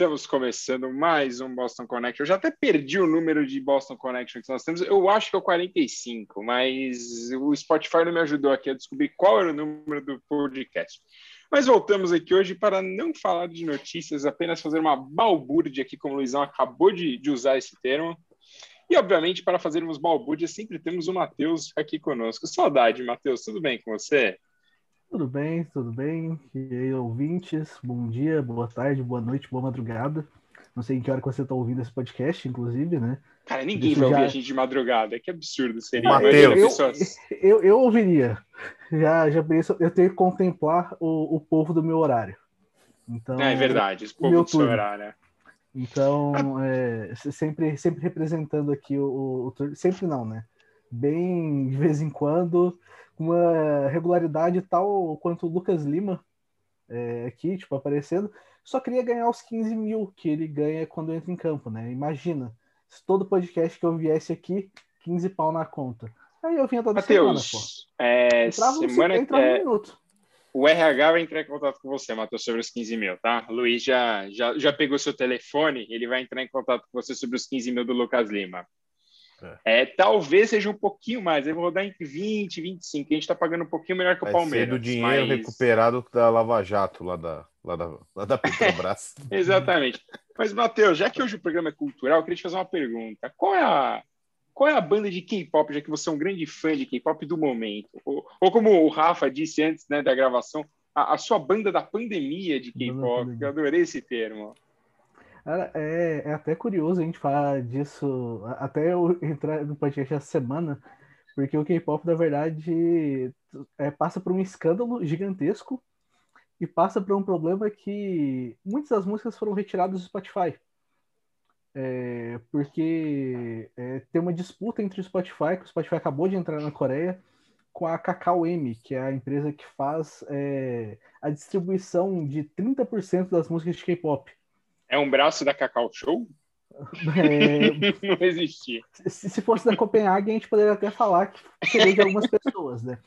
Estamos começando mais um Boston Connection. Eu já até perdi o número de Boston Connection que nós temos. Eu acho que é o 45, mas o Spotify não me ajudou aqui a descobrir qual era o número do podcast. Mas voltamos aqui hoje para não falar de notícias, apenas fazer uma balbúrdia aqui, como o Luizão acabou de, de usar esse termo. E, obviamente, para fazermos balbúrdia, sempre temos o Matheus aqui conosco. Saudade, Matheus, tudo bem com você? Tudo bem, tudo bem. E aí, ouvintes, bom dia, boa tarde, boa noite, boa madrugada. Não sei em que hora que você está ouvindo esse podcast, inclusive, né? Cara, ninguém vai já... ouvir a gente de madrugada. Que absurdo seria. Mateus. Eu, eu, eu, ouviria. Já, já penso, eu tenho que contemplar o, o povo do meu horário. Então, é, é verdade, esse povo do seu horário. Né? Então, é, sempre, sempre representando aqui o, o, Sempre não, né? Bem de vez em quando uma regularidade tal quanto o Lucas Lima é, aqui, tipo, aparecendo. Só queria ganhar os 15 mil que ele ganha quando entra em campo, né? Imagina, se todo podcast que eu viesse aqui, 15 pau na conta. Aí eu vinha toda Mateus, semana, pô. É, entrava semana, um, entrava é, um minuto. O RH vai entrar em contato com você, Matheus, sobre os 15 mil, tá? O Luiz já, já, já pegou seu telefone, ele vai entrar em contato com você sobre os 15 mil do Lucas Lima. É. é. talvez seja um pouquinho mais. Eu vou rodar entre 20 e 25. A gente está pagando um pouquinho melhor que o Palmeiras. Ser do dinheiro mas... recuperado da Lava Jato, lá da, lá da, lá da Petrobras. Exatamente. Mas, Matheus, já que hoje o programa é cultural, eu queria te fazer uma pergunta. Qual é a, qual é a banda de K-pop, já que você é um grande fã de K-pop do momento? Ou, ou, como o Rafa disse antes né, da gravação, a, a sua banda da pandemia de K-pop. Eu adorei esse termo. Cara, é, é até curioso a gente falar disso, até eu entrar no podcast essa semana, porque o K-pop, na verdade, é, passa por um escândalo gigantesco e passa por um problema que muitas das músicas foram retiradas do Spotify. É, porque é, tem uma disputa entre o Spotify, que o Spotify acabou de entrar na Coreia, com a Kakao M, que é a empresa que faz é, a distribuição de 30% das músicas de K-pop. É um braço da Cacau Show? É... não existia. Se, se, fosse da Copenhague, a gente poderia até falar que seria de algumas pessoas, né?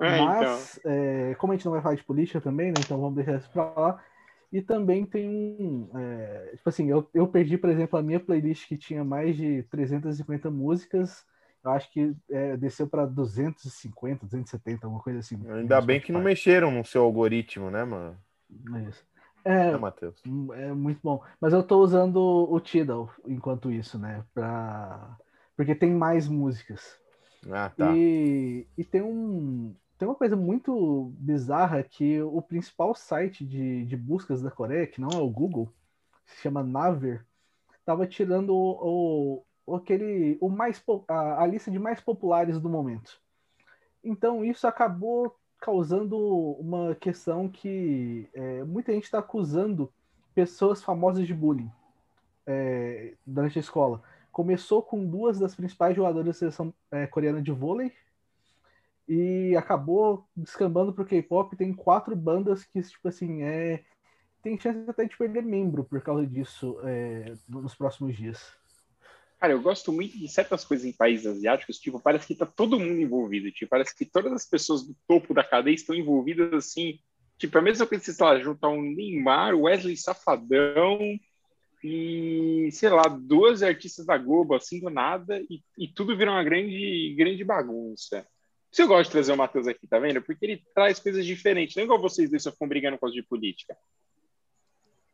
É, Mas, então. é, como a gente não vai falar de política também, né? Então vamos deixar isso para lá. E também tem um. É, tipo assim, eu, eu perdi, por exemplo, a minha playlist que tinha mais de 350 músicas. Eu acho que é, desceu para 250, 270, alguma coisa assim. Ainda bem que não mexeram no seu algoritmo, né, mano? É isso. É, é, Matheus. É muito bom. Mas eu tô usando o Tidal enquanto isso, né? Pra... Porque tem mais músicas. Ah, tá. E, e tem um. Tem uma coisa muito bizarra que o principal site de, de buscas da Coreia, que não é o Google, se chama Naver, tava tirando o, o, aquele, o mais, a, a lista de mais populares do momento. Então isso acabou causando uma questão que é, muita gente está acusando pessoas famosas de bullying é, durante a escola. Começou com duas das principais jogadoras da seleção é, coreana de vôlei e acabou descambando para o K-pop. Tem quatro bandas que, tipo assim, é, tem chance até de perder membro por causa disso é, nos próximos dias. Cara, eu gosto muito de certas coisas em países asiáticos, tipo, parece que tá todo mundo envolvido, tipo, parece que todas as pessoas do topo da cadeia estão envolvidas assim, tipo, a mesma coisa que, sei lá, juntar um Neymar, Wesley Safadão e, sei lá, duas artistas da Globo, assim, do nada, e, e tudo vira uma grande, grande bagunça. Se eu gosto de trazer o Matheus aqui, tá vendo? Porque ele traz coisas diferentes, não é igual vocês dois só ficam brigando por causa de política.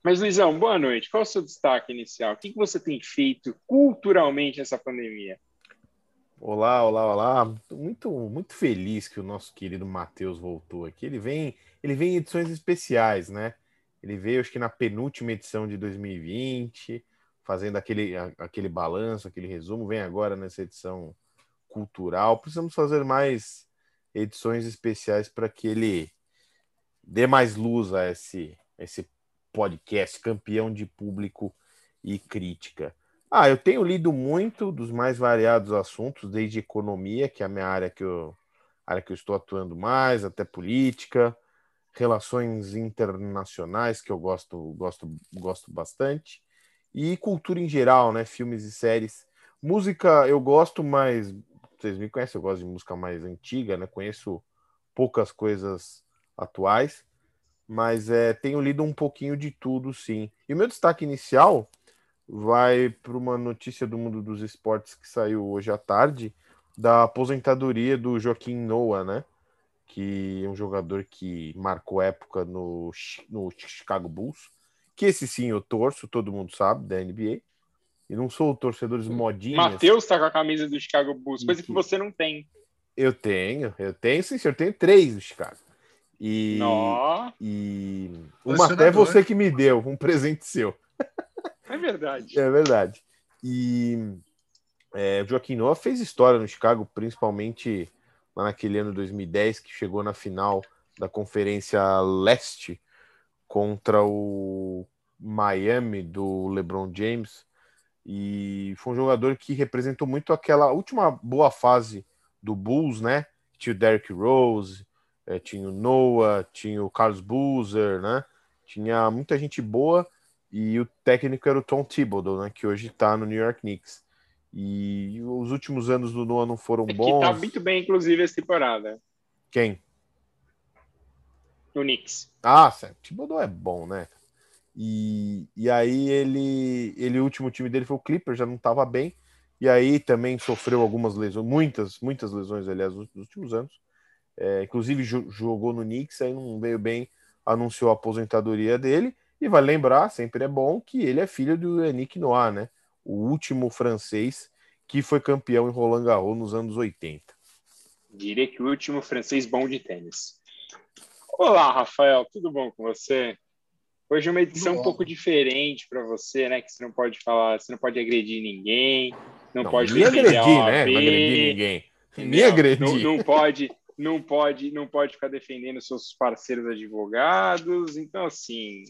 Mas, Luizão, boa noite. Qual é o seu destaque inicial? O que você tem feito culturalmente nessa pandemia? Olá, olá, olá. Muito, muito feliz que o nosso querido Matheus voltou aqui. Ele vem, ele vem em edições especiais, né? Ele veio, acho que na penúltima edição de 2020, fazendo aquele, aquele balanço, aquele resumo. Vem agora nessa edição cultural. Precisamos fazer mais edições especiais para que ele dê mais luz a esse, esse podcast, campeão de público e crítica. Ah, eu tenho lido muito dos mais variados assuntos, desde economia, que é a minha área que eu, área que eu estou atuando mais, até política, relações internacionais, que eu gosto, gosto, gosto bastante, e cultura em geral, né? Filmes e séries. Música eu gosto, mas vocês me conhecem, eu gosto de música mais antiga, né? Conheço poucas coisas atuais mas é, tenho lido um pouquinho de tudo, sim. E o meu destaque inicial vai para uma notícia do mundo dos esportes que saiu hoje à tarde, da aposentadoria do Joaquim Noah, né? Que é um jogador que marcou época no, no Chicago Bulls, que esse sim eu torço, todo mundo sabe, da NBA. E não sou torcedores modinhas. Matheus tá com a camisa do Chicago Bulls, coisa que você não tem. Eu tenho, eu tenho, sim, senhor. Eu tenho três do Chicago. E, Nó. e uma até você que me deu, um presente seu. É verdade. É verdade. E é, o Joaquim Noah fez história no Chicago, principalmente lá naquele ano 2010, que chegou na final da Conferência Leste contra o Miami do LeBron James. E foi um jogador que representou muito aquela última boa fase do Bulls, né? Tinha o Derrick Rose, é, tinha o Noah, tinha o Carlos Boozer, né? Tinha muita gente boa e o técnico era o Tom Thibodeau, né? Que hoje está no New York Knicks. E os últimos anos do Noah não foram é bons. Tá muito bem, inclusive, essa temporada. Quem? O Knicks. Ah, certo. Thibodeau é bom, né? E, e aí ele, ele, o último time dele foi o Clipper, já não estava bem. E aí também sofreu algumas lesões, muitas, muitas lesões, aliás, nos últimos anos. É, inclusive jogou no Knicks, aí não veio bem, anunciou a aposentadoria dele. E vai lembrar, sempre é bom, que ele é filho do Yannick Noah, né? O último francês que foi campeão em Roland Garros nos anos 80. Diria que o último francês bom de tênis. Olá, Rafael, tudo bom com você? Hoje é uma edição um pouco diferente para você, né? Que você não pode falar, você não pode agredir ninguém, não, não pode agredir, né? Não agredir ninguém. Nem agredir. Não, não pode, não pode, não pode ficar defendendo seus parceiros advogados. Então, assim,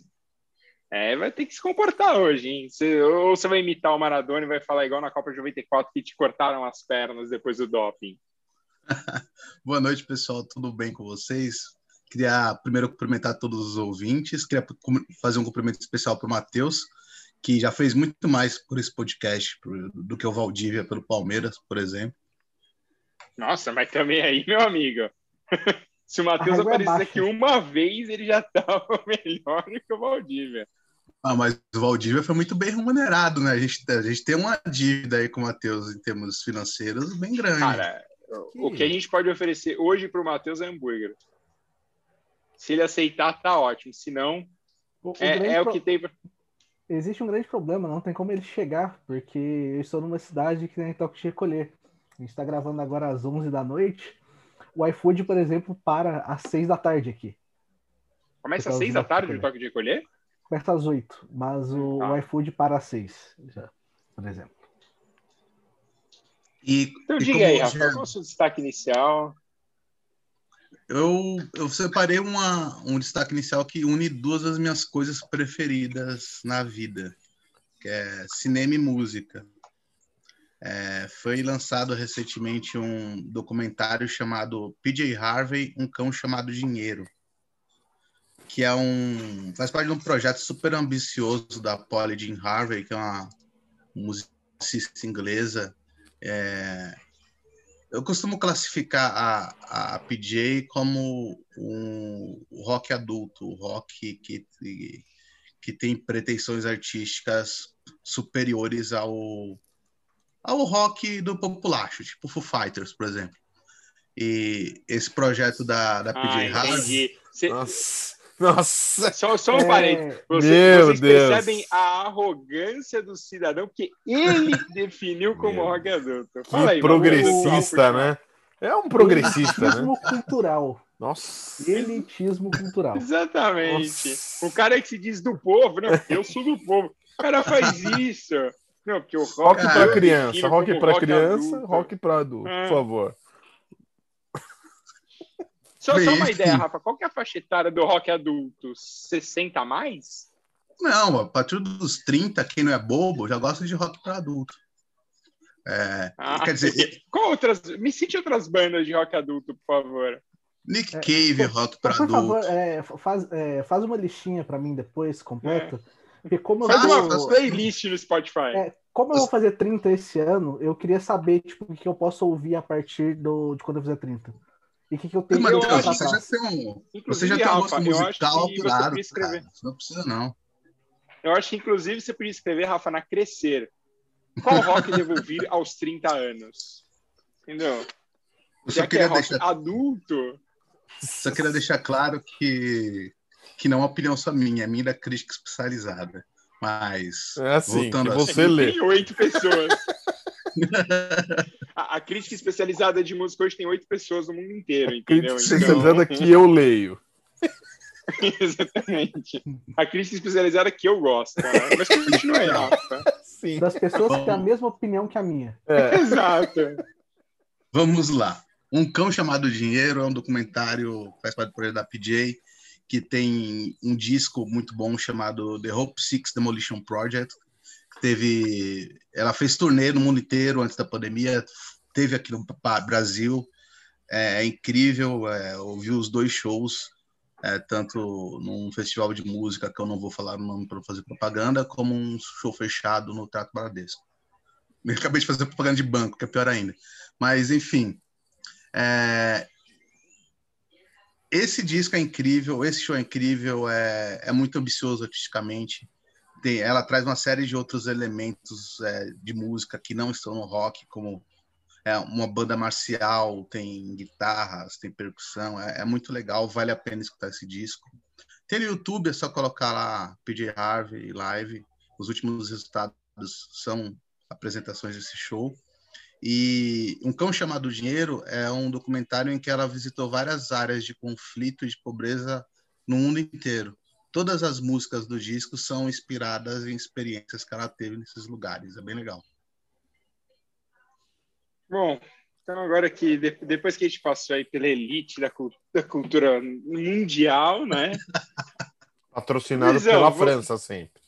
é, vai ter que se comportar hoje, hein? Ou você vai imitar o Maradona e vai falar igual na Copa de 94 que te cortaram as pernas depois do doping. Boa noite, pessoal. Tudo bem com vocês? Queria primeiro cumprimentar todos os ouvintes. Queria fazer um cumprimento especial para o Matheus, que já fez muito mais por esse podcast do que o Valdívia pelo Palmeiras, por exemplo. Nossa, mas também aí, meu amigo. Se o Matheus é aparecer aqui uma vez, ele já estava melhor do que o Valdívia. Ah, mas o Valdívia foi muito bem remunerado, né? A gente, a gente tem uma dívida aí com o Matheus em termos financeiros bem grande. Cara, o que a gente pode oferecer hoje para o Matheus é hambúrguer. Se ele aceitar, tá ótimo. Se não, o, é, é o que tem. Existe um grande problema, não tem como ele chegar, porque eu estou numa cidade que tem toque de recolher. A gente está gravando agora às 11 da noite. O iFood, por exemplo, para às 6 da tarde aqui. Começa às 6 da tarde o toque de recolher? Começa às 8, mas o, ah. o iFood para às 6, já, por exemplo. E, então e diga aí, Rafa, qual é o seu destaque inicial? Eu, eu separei uma, um destaque inicial que une duas das minhas coisas preferidas na vida, que é cinema e música. É, foi lançado recentemente um documentário chamado PJ Harvey, um cão chamado Dinheiro, que é um faz parte de um projeto super ambicioso da Polly Jean Harvey, que é uma musicista inglesa. É, eu costumo classificar a, a PJ como um rock adulto, rock que, que tem pretensões artísticas superiores ao ao rock do populacho, tipo Foo Fighters, por exemplo. E esse projeto da, da PJ Harvey... Nossa, nossa. Só, só um é... parênteses. Vocês, vocês percebem a arrogância do cidadão que ele definiu como rock adulto. Fala aí, progressista, né? É um progressista, Elitismo né? cultural. Nossa. Elitismo cultural. Exatamente. Nossa. O cara que se diz do povo, né? Eu sou do povo. O cara faz isso. Não, porque o rock, rock para criança, rock para criança, adulto. rock para adulto, é. por favor. Só, só uma ideia, Rafa, qual que é a faixa etária do rock adulto? 60 a mais? Não, a partir dos 30, quem não é bobo, já gosta de rock para adulto. É, ah, quer dizer, qual outras? Me cite outras bandas de rock adulto, por favor. Nick é, Cave, rock para adulto. Por favor, é, faz, é, faz uma listinha para mim depois, completa. É. Porque como Faz eu uma playlist no Spotify. É, como eu vou fazer 30 esse ano, eu queria saber tipo, o que eu posso ouvir a partir do, de quando eu fizer 30. E o que, que eu tenho Mas, que eu você já tem um, você Inclusive, já tem um gosto eu musical acho que você apurado, escrever. cara. Você não precisa, não. Eu acho que, inclusive, você podia escrever, Rafa, na Crescer. Qual rock devo ouvir aos 30 anos? Entendeu? Eu Já só que é queria, rock deixar, adulto. só queria deixar claro que, que não é uma opinião só minha, é minha da crítica especializada. Mas, É assim, voltando que a- você lê. Tem oito pessoas. a, a crítica especializada de música hoje tem oito pessoas no mundo inteiro, entendeu? Crítica especializada que eu leio. Exatamente. A crítica especializada que eu gosto. Né? Mas continua aí, Rafa. Sim. Das pessoas que têm a mesma opinião que a minha. É. Exato. Vamos lá. Um Cão Chamado Dinheiro é um documentário que faz parte do projeto da PJ, que tem um disco muito bom chamado The Hope Six Demolition Project. Teve, ela fez turnê no mundo inteiro antes da pandemia, teve aqui no Brasil. É, incrível, é, ouvi os dois shows, é, tanto num festival de música, que eu não vou falar o nome para fazer propaganda, como um show fechado no Teatro Bradesco. Eu acabei de fazer propaganda de banco, que é pior ainda. Mas, enfim, é, esse disco é incrível, esse show é incrível, é, é muito ambicioso artisticamente. Tem, ela traz uma série de outros elementos é, de música que não estão no rock, como é uma banda marcial, tem guitarras, tem percussão, é, é muito legal, vale a pena escutar esse disco. Tem no YouTube, é só colocar lá PJ Harvey Live. Os últimos resultados são apresentações desse show. E Um Cão Chamado Dinheiro é um documentário em que ela visitou várias áreas de conflito e de pobreza no mundo inteiro. Todas as músicas do disco são inspiradas em experiências que ela teve nesses lugares. É bem legal. Bom, então agora que de- depois que a gente passou aí pela elite da, da cultura mundial, né? Patrocinado Luizão, pela vou- França sempre.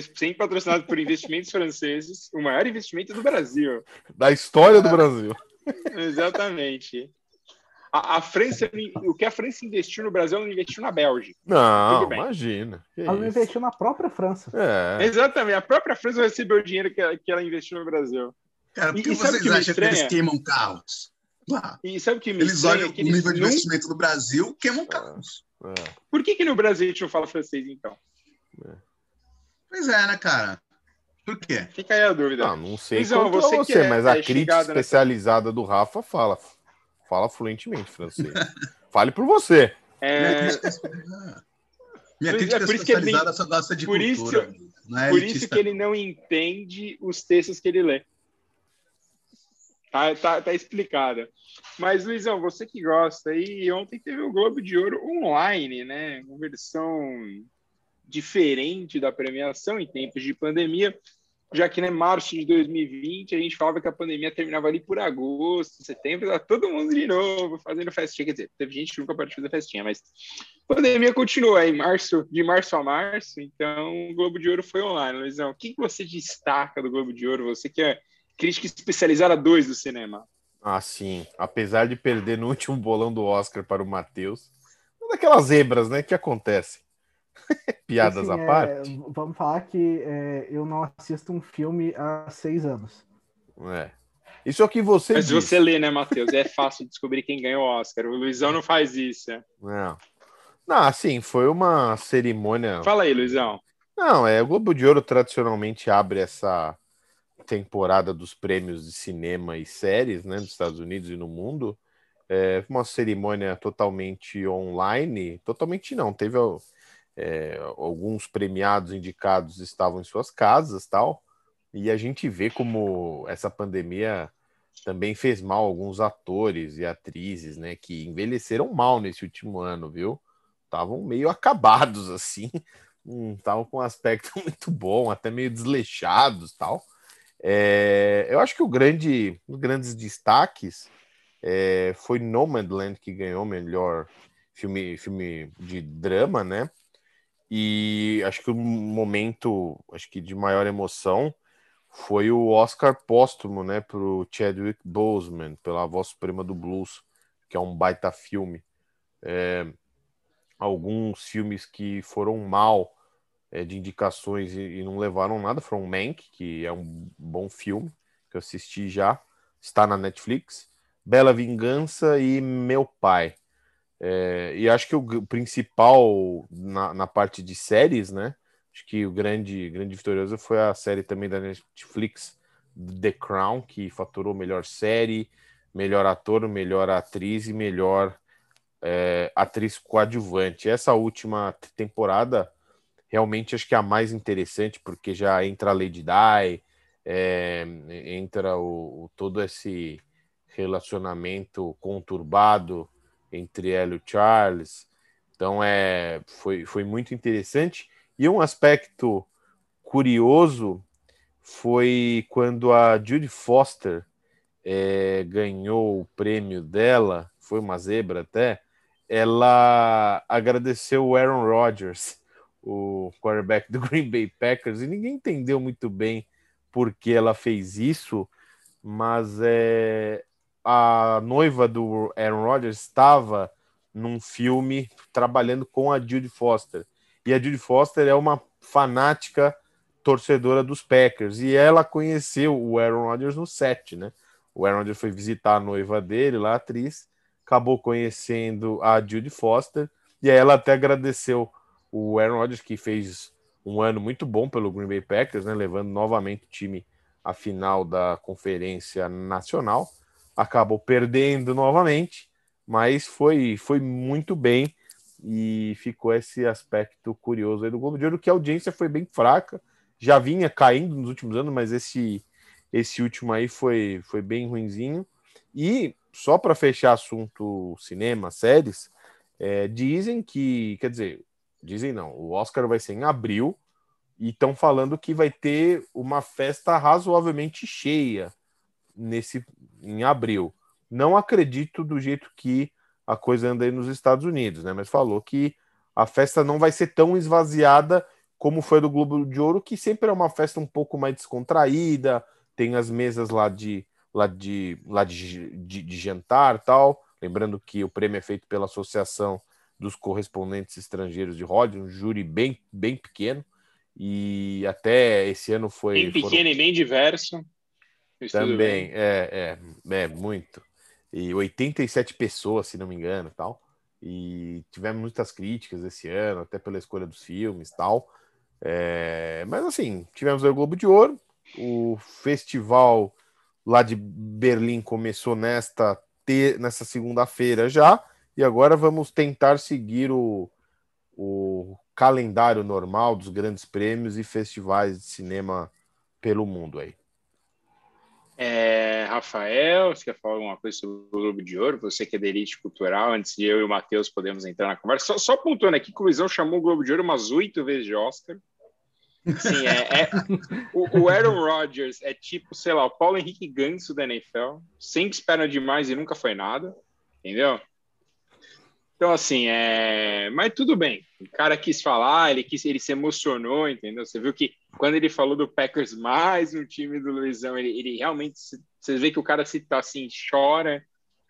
Sempre patrocinado por investimentos franceses, o maior investimento do Brasil. Da história do Brasil. Exatamente. A, a França, o que a França investiu no Brasil, ela não investiu na Bélgica. Não, imagina. Que Ela não isso. investiu na própria França. É. Exatamente. A própria França recebeu o dinheiro que, ela- que ela investiu no Brasil. Cara, por que vocês que acham que eles queimam carros? Ah, E sabe o que me eles olham É que o eles nível de não- investimento no Brasil, queimam carros. é. Por que, que no Brasil a gente não fala francês, então? Pois é, né, cara? Por quê? Fica aí a dúvida. Não, não sei Luizão, quanto você você, é- mas a é crítica chegada nessa- especializada do Rafa fala. Fala fluentemente francês. Fale por você. É, Minha crítica, é, por isso que ele especializada só gosta de por cultura. isso- não é por isso que ele não entende os textos que ele lê. Tá, tá, tá explicado. Mas, Luizão, você que gosta aí, ontem teve o Globo de Ouro online, né? Uma versão diferente da premiação em tempos de pandemia, já que, né, março de 2020, a gente falava que a pandemia terminava ali por agosto, setembro, tá todo mundo de novo fazendo festinha. Quer dizer, teve gente que nunca pode fazer festinha, mas a pandemia continua aí, março, de março a março, então o Globo de Ouro foi online. Luizão, o que que você destaca do Globo de Ouro? Você que é crítica especializada 2 do cinema. Ah, sim. Apesar de perder no último bolão do Oscar para o Matheus, uma daquelas zebras, né, que acontecem. Piadas Assim, à é, parte. vamos falar que é, eu não assisto um filme há seis anos. É. Isso é o que você Mas disse. você lê, né, Matheus? É fácil descobrir quem ganhou o Oscar. O Luizão não faz isso. Não. Não, assim, foi uma cerimônia. Fala aí, Luizão. Não, é o Globo de Ouro tradicionalmente abre essa temporada dos prêmios de cinema e séries, né, nos Estados Unidos e no mundo. É uma cerimônia totalmente online, totalmente não, teve é, alguns premiados indicados estavam em suas casas, tal. E a gente vê como essa pandemia também fez mal alguns atores e atrizes, né, que envelheceram mal nesse último ano, viu? Estavam meio acabados assim, estavam com um aspecto muito bom, até meio desleixados, tal. É, eu acho que o grande, os grandes destaques é, foi Nomadland que ganhou melhor filme, filme de drama, né? E acho que o momento, acho que de maior emoção foi o Oscar póstumo, né, para o Chadwick Boseman pela Voz Suprema do Blues, que é um baita filme. É, alguns filmes que foram mal é, de indicações e, e, não levaram nada foram Mank, que é um bom filme que eu assisti já, está na Netflix. Bela Vingança e Meu Pai. É, e acho que o principal na, na, parte de séries, né? Acho que o grande, grande vitorioso foi a série também da Netflix, The Crown, que faturou melhor série, melhor ator, melhor atriz e melhor é, atriz coadjuvante. Essa última temporada realmente acho que é a mais interessante, porque já entra a Lady Di, é, entra o, o, todo esse relacionamento conturbado entre ela e o Charles. Então é, foi, foi muito interessante. E um aspecto curioso foi quando a Judy Foster é, ganhou o prêmio dela, foi uma zebra até, ela agradeceu o Aaron Rodgers o quarterback do Green Bay Packers, e ninguém entendeu muito bem por que ela fez isso, mas é, a noiva do Aaron Rodgers estava num filme trabalhando com a Judy Foster. E a Judy Foster é uma fanática torcedora dos Packers, e ela conheceu o Aaron Rodgers no set, né? O Aaron Rodgers foi visitar a noiva dele, lá atriz, acabou conhecendo a Judy Foster, e aí ela até agradeceu o Aaron Rodgers, que fez um ano muito bom pelo Green Bay Packers, né, levando novamente o time à final da Conferência Nacional, acabou perdendo novamente, mas foi, foi muito bem e ficou esse aspecto curioso aí do Globo de Ouro, que a audiência foi bem fraca, já vinha caindo nos últimos anos, mas esse, esse último aí foi, foi bem ruinzinho. E só para fechar assunto cinema, séries, é, dizem que, quer dizer, Dizem não. O Oscar vai ser em abril e estão falando que vai ter uma festa razoavelmente cheia nesse em abril. Não acredito do jeito que a coisa anda aí nos Estados Unidos, né? Mas falou que a festa não vai ser tão esvaziada como foi do Globo de Ouro, que sempre é uma festa um pouco mais descontraída, tem as mesas lá de lá de lá de, de, de jantar tal. Lembrando que o prêmio é feito pela Associação dos correspondentes estrangeiros de Hollywood, um júri bem, bem pequeno, e até esse ano foi. Bem pequeno foram... e bem diverso. Também, é, é, é, muito. E 87 pessoas, se não me engano, tal. E tivemos muitas críticas esse ano, até pela escolha dos filmes tal. É, mas assim, tivemos o Globo de Ouro, o festival lá de Berlim começou nesta, ter, nesta segunda-feira já. E agora vamos tentar seguir o, o calendário normal dos grandes prêmios e festivais de cinema pelo mundo aí. É, Rafael, você quer falar alguma coisa sobre o Globo de Ouro? Você que é da elite cultural, antes de eu e o Matheus podemos entrar na conversa. Só, só pontuando aqui que o Luizão chamou o Globo de Ouro umas oito vezes de Oscar. Sim, é, é o, o, Aaron Rodgers é tipo, sei lá, o Paulo Henrique Ganso da NFL, sempre espera demais e nunca foi nada, entendeu? Então, assim, é... mas tudo bem. O cara quis falar, ele, quis, ele se emocionou, entendeu? Você viu que quando ele falou do Packers mais um time do Luizão, ele, ele realmente. Você vê que o cara se tá assim, chora.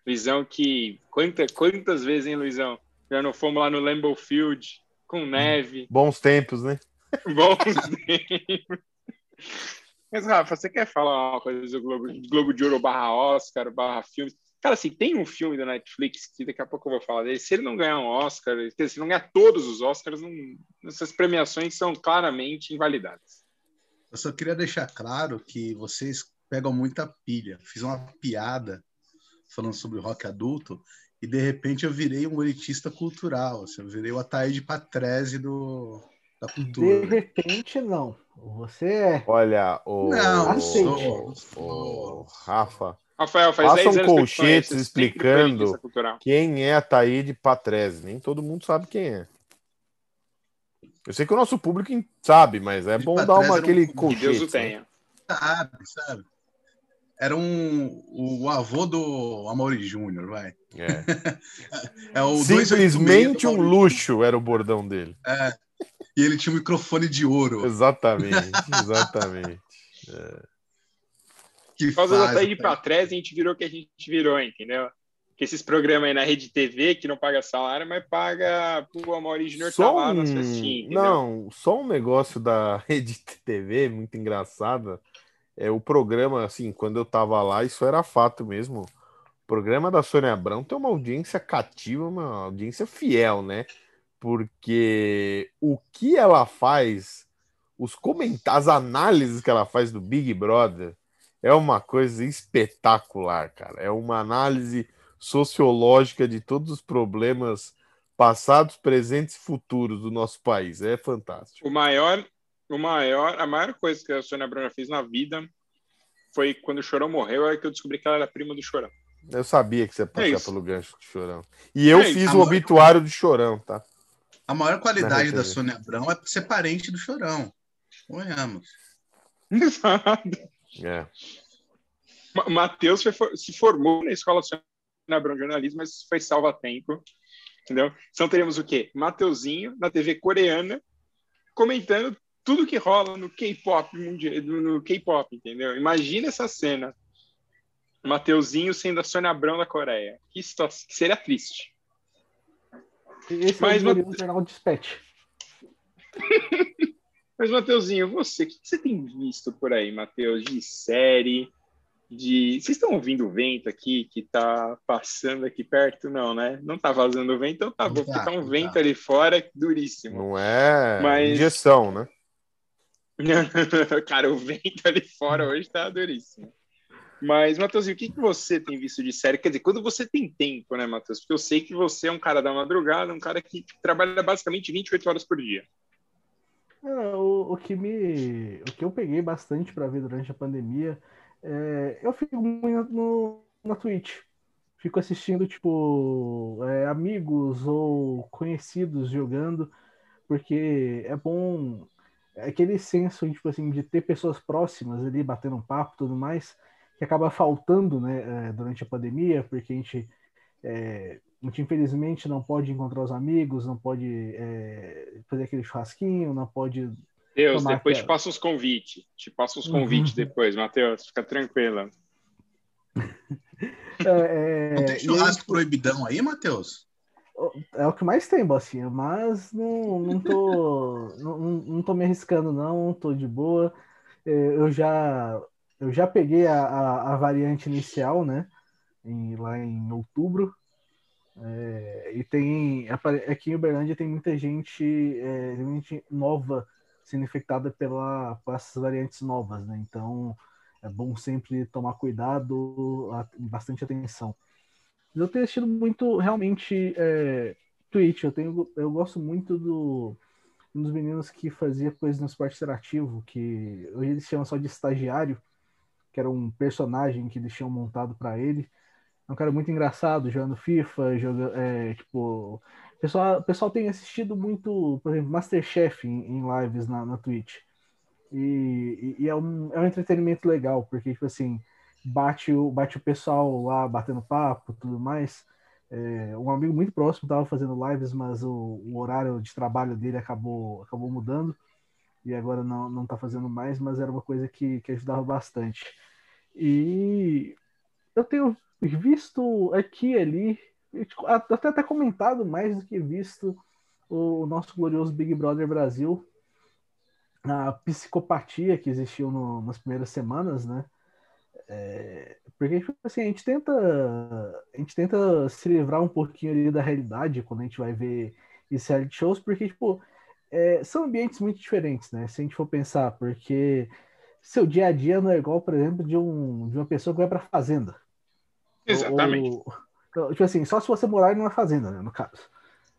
Luizão, que. Quanta, quantas vezes, hein, Luizão? Já não fomos lá no Lambeau Field com neve. Bons tempos, né? Bons tempos. Mas, Rafa, você quer falar uma coisa do Globo, Globo de Ouro barra Oscar, barra filmes? Cara, assim, tem um filme da Netflix que daqui a pouco eu vou falar dele. Se ele não ganhar um Oscar, se não ganhar todos os Oscars, não, essas premiações são claramente invalidadas. Eu só queria deixar claro que vocês pegam muita pilha. Fiz uma piada falando sobre rock adulto e de repente eu virei um elitista cultural. Assim, eu virei o Ataíde Patrese do, da cultura. De repente, não. Você é. Olha, o. Não, o, o, o Rafa. Rafael, faz Façam 10 colchetes explicando quem é a Taíde Patrese. Nem todo mundo sabe quem é. Eu sei que o nosso público sabe, mas é bom dar uma, aquele um... colchete. Que Deus o tenha. Sabe, sabe. Era um, o avô do Amaury Júnior, vai. É. é o Simplesmente um luxo era o bordão dele. É. E ele tinha um microfone de ouro. Exatamente, exatamente. É que Por causa da saída para trás, a gente virou o que a gente virou, entendeu? Que esses programas aí na rede TV que não paga salário, mas paga o Amor Junior tá lá um... Não, só um negócio da rede TV muito engraçada. É o programa, assim, quando eu tava lá, isso era fato mesmo. O programa da Sônia Abrão tem uma audiência cativa, uma audiência fiel, né? Porque o que ela faz, os comentários, as análises que ela faz do Big Brother é uma coisa espetacular, cara. É uma análise sociológica de todos os problemas passados, presentes e futuros do nosso país. É fantástico. O maior, o maior, a maior coisa que a Sônia Abrão fez na vida foi quando o Chorão morreu, é que eu descobri que ela era prima do Chorão. Eu sabia que você ia passar é pelo gancho de Chorão. E eu é fiz o maior... obituário de Chorão, tá? A maior qualidade da Sônia Abrão é ser parente do Chorão. Exato. É. Matheus se formou na escola Abrão de jornalismo, mas foi salva-tempo. Entendeu? Então teremos o quê? Mateuzinho na TV coreana comentando tudo que rola no K-pop no K-pop, entendeu? Imagina essa cena. Mateuzinho sendo a Sônia Abrão da Coreia. Que situação, seria triste. Esse Mas, é o Mate... jornal dispatch. Mas, Mateuzinho, você, o que você tem visto por aí, Matheus, de série, de. Vocês estão ouvindo o vento aqui que tá passando aqui perto? Não, né? Não tá vazando o vento, então tá bom, porque tá um vento ali fora duríssimo. Não é Mas... injeção, né? Cara, o vento ali fora hoje tá duríssimo. Mas, Matheus, o que, que você tem visto de série? Quer dizer, quando você tem tempo, né, Matheus? Porque eu sei que você é um cara da madrugada, um cara que trabalha basicamente 28 horas por dia. O, o, que me. O que eu peguei bastante para ver durante a pandemia, é, eu fico muito no, na Twitch. Fico assistindo, tipo, é, amigos ou conhecidos jogando, porque é bom é aquele senso tipo assim, de ter pessoas próximas ali batendo um papo e tudo mais, que acaba faltando né, é, durante a pandemia, porque a gente, é, a gente infelizmente não pode encontrar os amigos, não pode é, fazer aquele churrasquinho, não pode. Deus, depois aquela... te passa os convites. Te passa os convites uhum. depois, Matheus, fica tranquila. é, não tem churrasco proibidão aí, Matheus? É o que mais tem, Bocinha, mas não, não, tô, não, não tô me arriscando, não, tô de boa. É, eu já, eu já peguei a, a, a variante inicial, né? Em, lá em outubro. É, e tem. Aqui em Uberlândia tem muita gente, é, gente nova sendo infectada pela, por essas variantes novas, né? Então é bom sempre tomar cuidado, bastante atenção. Eu tenho assistido muito, realmente, é, Twitch. Eu, tenho, eu gosto muito do, dos meninos que fazia coisas no esporte interativo, que hoje eles chamam só de estagiário, que era um personagem que eles tinham montado para ele. É um cara muito engraçado, jogando FIFA, joga, é, tipo... O pessoal, pessoal tem assistido muito, por exemplo, Masterchef em, em lives na, na Twitch. E, e, e, é, um, é um entretenimento legal, porque, tipo assim, bate o, bate o pessoal lá batendo papo tudo mais. É, um amigo muito próximo estava fazendo lives, mas o, o, horário de trabalho dele acabou, acabou mudando e agora não, não tá fazendo mais, mas era uma coisa que, que ajudava bastante. E eu tenho visto aqui e ali, até até comentado mais do que visto o, o nosso glorioso Big Brother Brasil, a psicopatia que existiu no, nas primeiras semanas, né? É, porque tipo assim, a gente tenta a gente tenta se livrar um pouquinho ali da realidade quando a gente vai ver esses reality shows, porque tipo, é, são ambientes muito diferentes, né? Se a gente for pensar, porque seu dia a dia não é igual, por exemplo, de, um, de uma pessoa que vai para fazenda. Exatamente. Ou, tipo assim, só se você morar numa fazenda, né, no caso.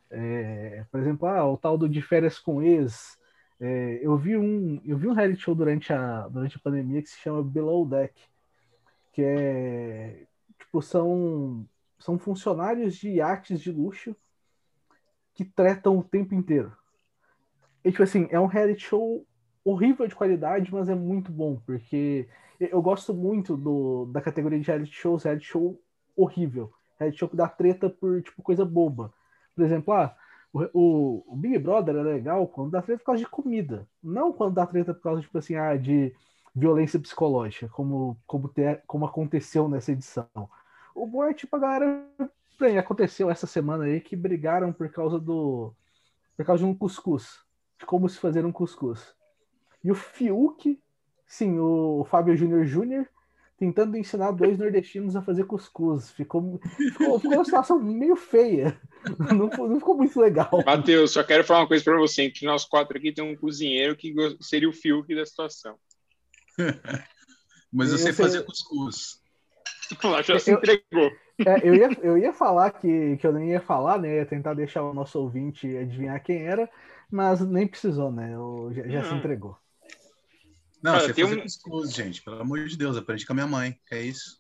É, por exemplo, ah, o tal do de férias com ex. É, eu vi um eu vi um reality show durante a durante a pandemia que se chama Below Deck que é tipo são são funcionários de iates de luxo que tretam o tempo inteiro. E, tipo assim, é um reality show horrível de qualidade, mas é muito bom, porque eu gosto muito do, da categoria de reality shows, reality show horrível. Reality show que dá treta por, tipo, coisa boba. Por exemplo, ah, o, o, Big Brother é legal quando dá treta por causa de comida. Não quando dá treta por causa, tipo assim, ah, de violência psicológica, como, como, ter, como aconteceu nessa edição. O bom é tipo a galera. Bem, aconteceu essa semana aí que brigaram por causa do. por causa de um cuscuz. De como se fazer um cuscuz. E o Fiuk, sim, o Fábio Júnior Júnior, tentando ensinar dois nordestinos a fazer cuscuz. Ficou, ficou, ficou uma situação meio feia. Não, não ficou muito legal. Matheus, só quero falar uma coisa para você. Entre nós quatro aqui tem um cozinheiro que seria o Fiuk da situação. Mas eu sei fazer cuscuz. Lá já se entregou. É, eu, ia, eu ia falar que, que eu nem ia falar, né? Ia tentar deixar o nosso ouvinte adivinhar quem era, mas nem precisou, né? Eu, já, já se entregou. Não, Cara, você fazer um... cuscuz, gente. Pelo amor de Deus, aprendi com a minha mãe. É isso.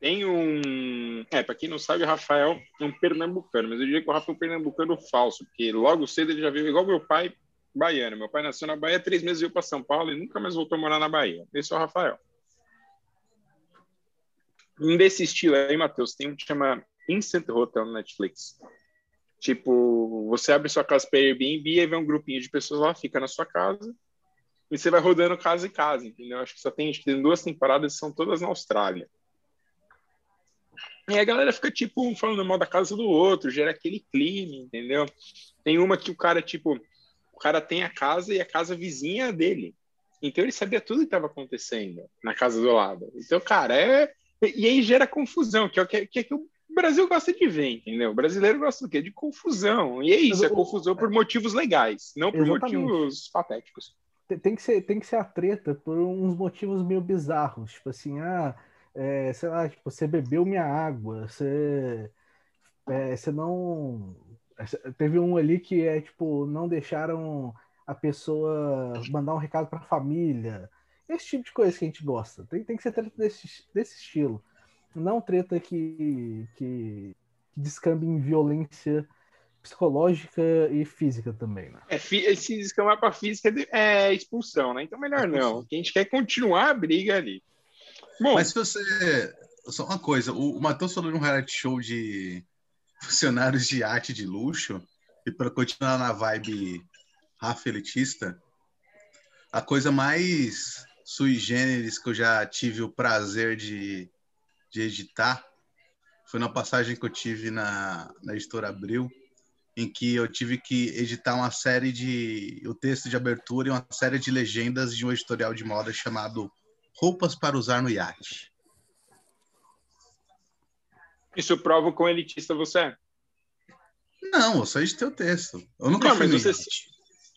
Tem um. É, para quem não sabe, o Rafael é um pernambucano, mas eu diria que o Rafael é um pernambucano falso, porque logo cedo ele já veio igual meu pai, baiano. Meu pai nasceu na Bahia, três meses veio para São Paulo e nunca mais voltou a morar na Bahia. Esse é o Rafael. Um desse estilo aí, Matheus, tem um que chama Instant Hotel no Netflix. Tipo, você abre sua casa para Airbnb e vem um grupinho de pessoas lá, fica na sua casa e você vai rodando casa em casa, entendeu? Acho que só tem, tem duas temporadas são todas na Austrália. E a galera fica, tipo, um falando mal da casa do outro, gera aquele clima, entendeu? Tem uma que o cara, tipo, o cara tem a casa e a casa vizinha dele. Então ele sabia tudo que estava acontecendo na casa do lado. Então, cara, é. E aí gera confusão, que é o que, que, é que o Brasil gosta de ver, entendeu? O brasileiro gosta do quê? De confusão. E é isso, é confusão por motivos legais, não por Exatamente. motivos patéticos tem que ser tem que ser a treta por uns motivos meio bizarros tipo assim ah é, sei lá tipo você bebeu minha água você é, você não teve um ali que é tipo não deixaram a pessoa mandar um recado para a família. Esse tipo de coisa que a gente gosta tem, tem que ser treta desse, desse estilo. Não treta que, que, que descambe em violência psicológica e física também, né? É, se escamar para física é expulsão, né? Então melhor não. A gente quer continuar a briga ali. Bom, Mas se você. Só uma coisa, o, o Matheus falou de um reality show de funcionários de arte de luxo, e para continuar na vibe Rafa elitista, a coisa mais sui generis que eu já tive o prazer de, de editar foi na passagem que eu tive na, na editora Abril, em que eu tive que editar uma série de o texto de abertura e uma série de legendas de um editorial de moda chamado Roupas para usar no iate. Isso prova o quão elitista você é. Não, eu só editei o texto. Eu nunca Não, fui mas, você,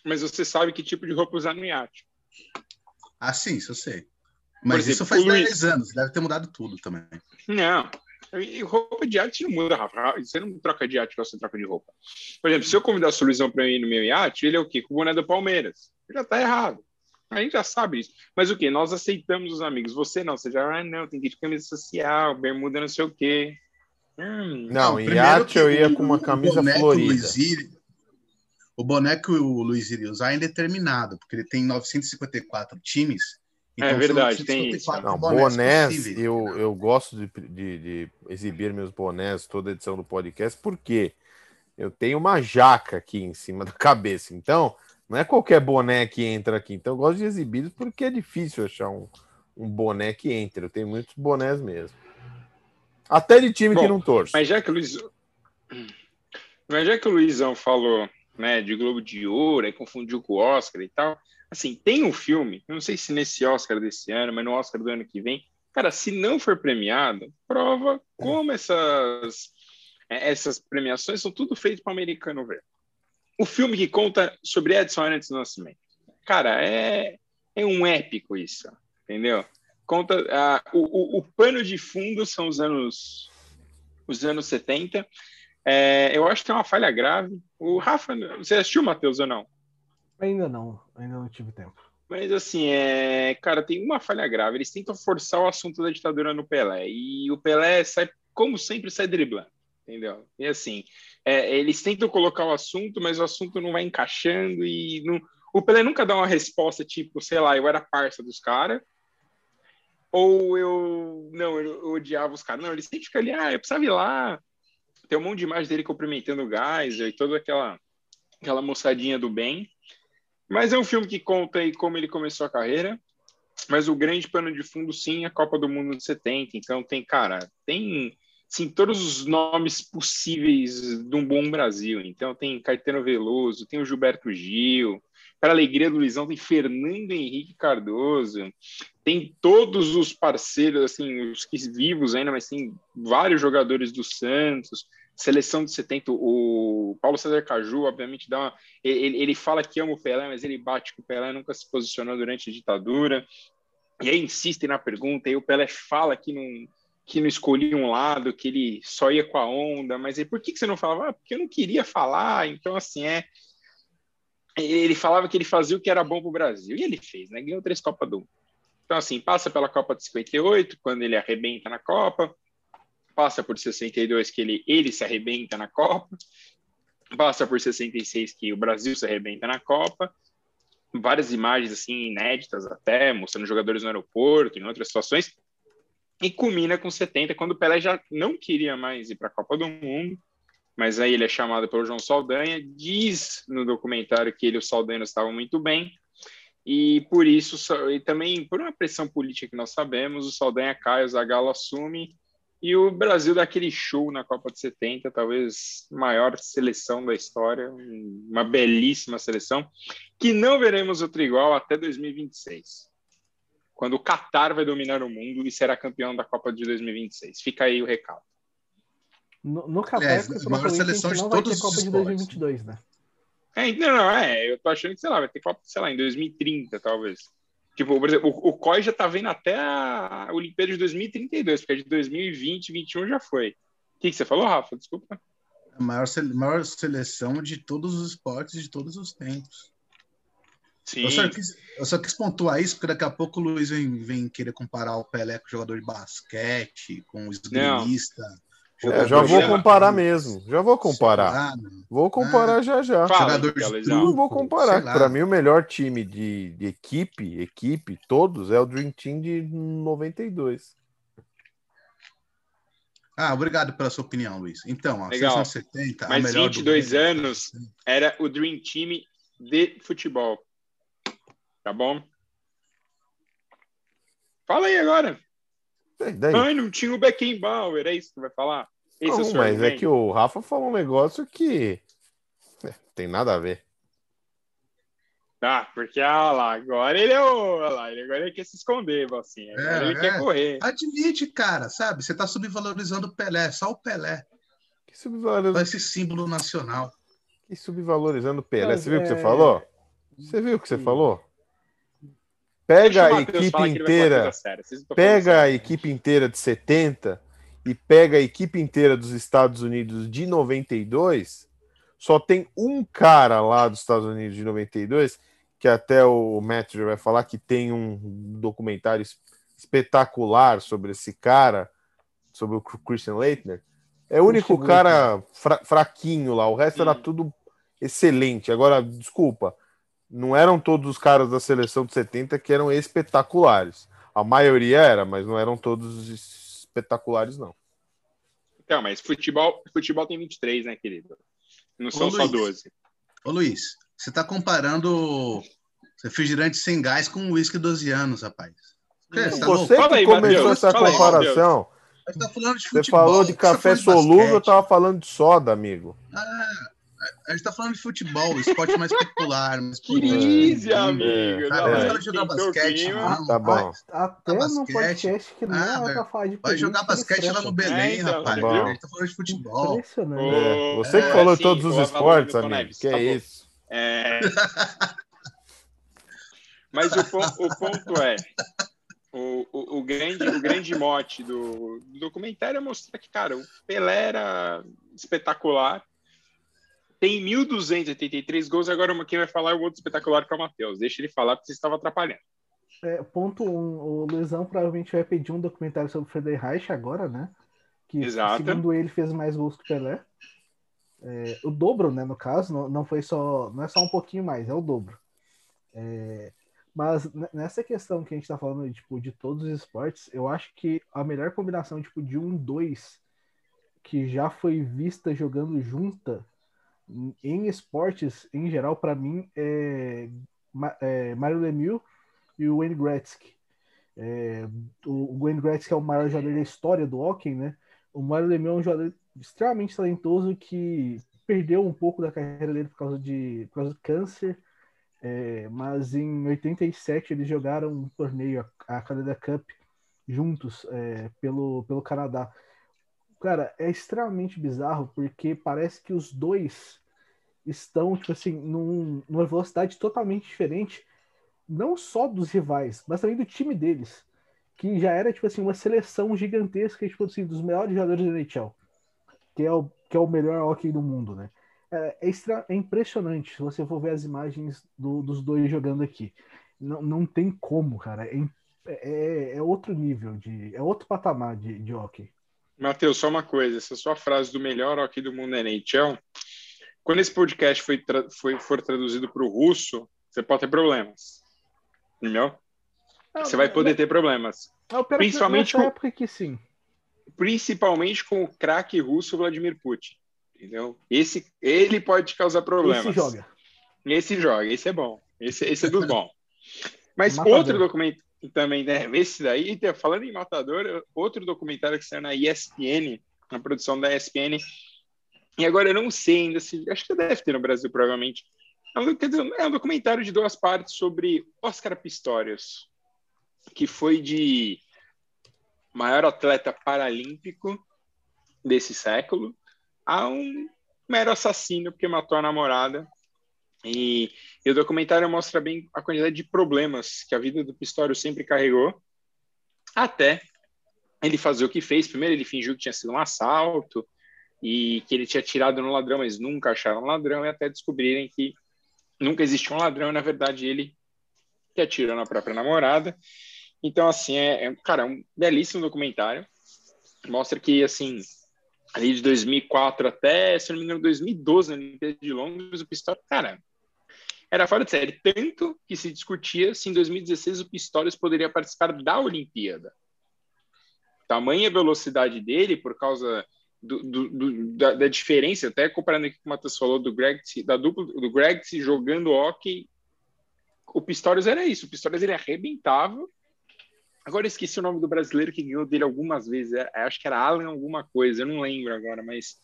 mas você sabe que tipo de roupa usar no iate. Ah, sim, isso eu sei. Mas exemplo, isso faz 10 anos, deve ter mudado tudo também. Não, e roupa de arte não muda, Rafa. Você não troca de arte, você troca de roupa. Por exemplo, se eu convidar o Luizão para ir no meu iate, ele é o quê? Com o boné do Palmeiras. Já tá errado. A gente já sabe isso. Mas o que? Nós aceitamos os amigos. Você não, você já, ah, não, tem que ir de camisa social, bermuda não sei o quê. Hum, não, não iate eu ia com uma camisa florida. o boné que o Luiz iria usar é indeterminado, porque ele tem 954 times então, é verdade, tem isso. Não, bonés, eu, eu gosto de, de, de, exibir meus bonés toda edição do podcast, porque eu tenho uma jaca aqui em cima da cabeça. Então, não é qualquer boné que entra aqui. Então, eu gosto de exibir porque é difícil achar um, um boné que entre. Eu tenho muitos bonés mesmo. Até de time Bom, que não torce. Mas já que o Luiz... Mas já que o Luizão falou né, de Globo de Ouro, aí confundiu com o Oscar e tal, Assim, tem um filme, não sei se nesse Oscar desse ano, mas no Oscar do ano que vem, cara, se não for premiado, prova como essas, é, essas premiações são tudo feito para o americano ver. O filme que conta sobre Edson Arantes do Nascimento. Cara, é, é um épico isso, entendeu? Conta uh, o, o, o, pano de fundo são os anos os anos 70. É, eu acho que é uma falha grave. O Rafa, você assistiu, Matheus, ou não? Ainda não, ainda não tive tempo. Mas assim, é... cara, tem uma falha grave. Eles tentam forçar o assunto da ditadura no Pelé. E o Pelé sai, como sempre, sai driblando. Entendeu? E assim, é, eles tentam colocar o assunto, mas o assunto não vai encaixando e não... o Pelé nunca dá uma resposta tipo, sei lá, eu era parça dos caras, ou eu não, eu, eu odiava os caras. Não, eles sempre ficam ali, ah, eu precisava ir lá. Tem um monte de imagem dele cumprimentando o Gás e toda aquela aquela moçadinha do bem. Mas é um filme que conta aí como ele começou a carreira. Mas o grande pano de fundo, sim, é a Copa do Mundo de 70. Então tem, cara, tem sim, todos os nomes possíveis de um bom Brasil. Então tem Caetano Veloso, tem o Gilberto Gil, para alegria do Luizão tem Fernando Henrique Cardoso, tem todos os parceiros, assim, os que vivos ainda, mas tem vários jogadores do Santos, seleção de 70, o Paulo César Caju, obviamente, dá uma, ele, ele fala que ama o Pelé, mas ele bate com o Pelé, nunca se posicionou durante a ditadura, e aí insistem na pergunta, e o Pelé fala que não, que não escolhia um lado, que ele só ia com a onda, mas aí por que, que você não falava? Ah, porque eu não queria falar, então assim, é ele falava que ele fazia o que era bom para o Brasil, e ele fez, né? Ganhou três Copas do Mundo. Então, assim, passa pela Copa de 58, quando ele arrebenta na Copa, passa por 62, que ele, ele se arrebenta na Copa, passa por 66, que o Brasil se arrebenta na Copa, várias imagens, assim, inéditas até, mostrando jogadores no aeroporto, em outras situações, e culmina com 70, quando o Pelé já não queria mais ir para a Copa do Mundo, mas aí ele é chamado pelo João Saldanha, diz no documentário que ele e o Saldanha estavam muito bem, e por isso, e também por uma pressão política que nós sabemos, o Saldanha cai, o Zagallo assume, e o Brasil dá aquele show na Copa de 70, talvez maior seleção da história, uma belíssima seleção, que não veremos outro igual até 2026, quando o Qatar vai dominar o mundo e será campeão da Copa de 2026. Fica aí o recado. No, no Qatar, a maior seleção de todos os Copa de 2022, né? É, não, não, é, eu tô achando que, sei lá, vai ter Copa, sei lá, em 2030, talvez. Tipo, por exemplo, o, o COI já tá vendo até a Olimpíada de 2032, porque a de 2020, 2021 já foi. O que, que você falou, Rafa? Desculpa. A maior, maior seleção de todos os esportes de todos os tempos. Sim. Eu só, quis, eu só quis pontuar isso, porque daqui a pouco o Luiz vem, vem querer comparar o Pelé com o jogador de basquete, com o esgrimista. Não. É, já vou comparar mesmo. Já vou comparar. Vou comparar ah, já já. Jogador Não vou comparar. Para mim, o melhor time de, de, equipe, equipe, todos, é o Dream Team de 92. Ah, obrigado pela sua opinião, Luiz. Então, a Legal. 70, Mas a melhor 22 do... anos era o Dream Team de futebol. Tá bom? Fala aí agora. Daí? Ai, não tinha o Beckenbauer, é isso que vai falar? Esse não, é mas argumento. é que o Rafa falou um negócio que é, tem nada a ver. Ah, porque ah lá, agora ele é o. Lá, ele agora ele quer se esconder, assim. Agora é, ele é. quer correr. Admite, cara, sabe? Você tá subvalorizando o Pelé, só o Pelé. Que subvalorizando. Esse símbolo nacional. Que subvalorizando o Pelé. Mas, você viu o que você é- falou? Você viu o que você falou? Pega a equipe inteira, pega a equipe inteira de 70 e pega a equipe inteira dos Estados Unidos de 92, só tem um cara lá dos Estados Unidos de 92, que até o Matt vai falar que tem um documentário espetacular sobre esse cara, sobre o Christian Leitner. É o único cara fra fraquinho lá, o resto era tudo excelente. Agora, desculpa, não eram todos os caras da seleção de 70 que eram espetaculares. A maioria era, mas não eram todos espetaculares, não. Então, mas futebol, futebol tem 23, né, querido? Não são Ô, só Luiz, 12. Ô, Luiz, você está comparando refrigerante sem gás com uísque 12 anos, rapaz. Você, tá você que aí, começou Mateus, essa comparação. Aí, tá você falou de café solúvel, eu tava falando de soda, amigo. Ah, a gente tá falando de futebol, esporte mais popular. Mais Crise, amigo. É. Não, é. jogar basquete. Não, tá bom. Até no podcast que não ah, é pra falar de Vai jogar basquete lá no Belém, é, então, rapaz. Tá a gente tá falando de futebol. É. Você que falou todos os esportes, amigo. Que é isso. É... Mas o, ponto, o ponto é, o, o, o, grande, o grande mote do, do documentário é mostrar que, cara, o Pelé era espetacular, tem 1.283 gols. Agora quem vai falar é o outro espetacular que é o Matheus. Deixa ele falar, porque você estava atrapalhando. É, ponto 1. Um, o Luizão provavelmente vai pedir um documentário sobre o Feder Reich agora, né? Que, Exato. segundo ele, fez mais gols que o Pelé. É, o dobro, né? No caso, não, não foi só. Não é só um pouquinho mais, é o dobro. É, mas nessa questão que a gente tá falando tipo, de todos os esportes, eu acho que a melhor combinação tipo, de um dois que já foi vista jogando junta em esportes, em geral, para mim, é, é Mario Lemieux e o Wayne Gretzky. É, o Wayne Gretzky é o maior jogador da história do hockey, né? O Mário Lemieux é um jogador extremamente talentoso que perdeu um pouco da carreira dele por causa de, por causa de câncer, é, mas em 87 eles jogaram um torneio, a Canada Cup, juntos é, pelo, pelo Canadá. Cara, é extremamente bizarro porque parece que os dois estão, tipo assim, num, numa velocidade totalmente diferente, não só dos rivais, mas também do time deles, que já era, tipo assim, uma seleção gigantesca, tipo assim, dos melhores jogadores da NHL, que é o, que é o melhor hockey do mundo, né? É, é, extra, é impressionante se você for ver as imagens do, dos dois jogando aqui. Não, não tem como, cara. É, é, é outro nível, de, é outro patamar de, de hockey. Matheus, só uma coisa, essa sua frase do melhor hockey do mundo é NHL, quando esse podcast foi, foi for traduzido para o russo, você pode ter problemas. Entendeu? Não, você vai poder ter problemas. Não, principalmente com, época que sim. Principalmente com o craque russo Vladimir Putin. Entendeu? Esse, ele pode causar problemas. Esse joga. Esse joga, esse é bom. Esse, esse é dos bons. Mas outro documento, também, né? Esse daí, falando em Matador, outro documentário que saiu na ESPN, na produção da ESPN, e agora eu não sei ainda se. Acho que deve ter no Brasil, provavelmente. É um, é um documentário de duas partes sobre Oscar Pistorius, que foi de maior atleta paralímpico desse século a um mero assassino porque matou a namorada e, e, o documentário mostra bem a quantidade de problemas que a vida do Pistório sempre carregou, até ele fazer o que fez. Primeiro, ele fingiu que tinha sido um assalto e que ele tinha tirado no ladrão, mas nunca acharam ladrão, e até descobrirem que nunca existiu um ladrão, na verdade, ele que atirou na própria namorada. Então, assim, é, é cara, é um belíssimo documentário. Mostra que, assim, ali de 2004 até, se não me engano, 2012, na Olimpíada de Londres, o Pistório, cara, era fora de série. Tanto que se discutia se em 2016 o Pistorius poderia participar da Olimpíada. Tamanha velocidade dele, por causa do, do, da, da, diferença, até comparando aqui com o Matheus falou do Greg, da dupla do Greg jogando hockey, o Pistorius era isso. O Pistorius ele arrebentava. Agora eu esqueci o nome do brasileiro que ganhou dele algumas vezes. É, acho que era Alan alguma coisa, eu não lembro agora, mas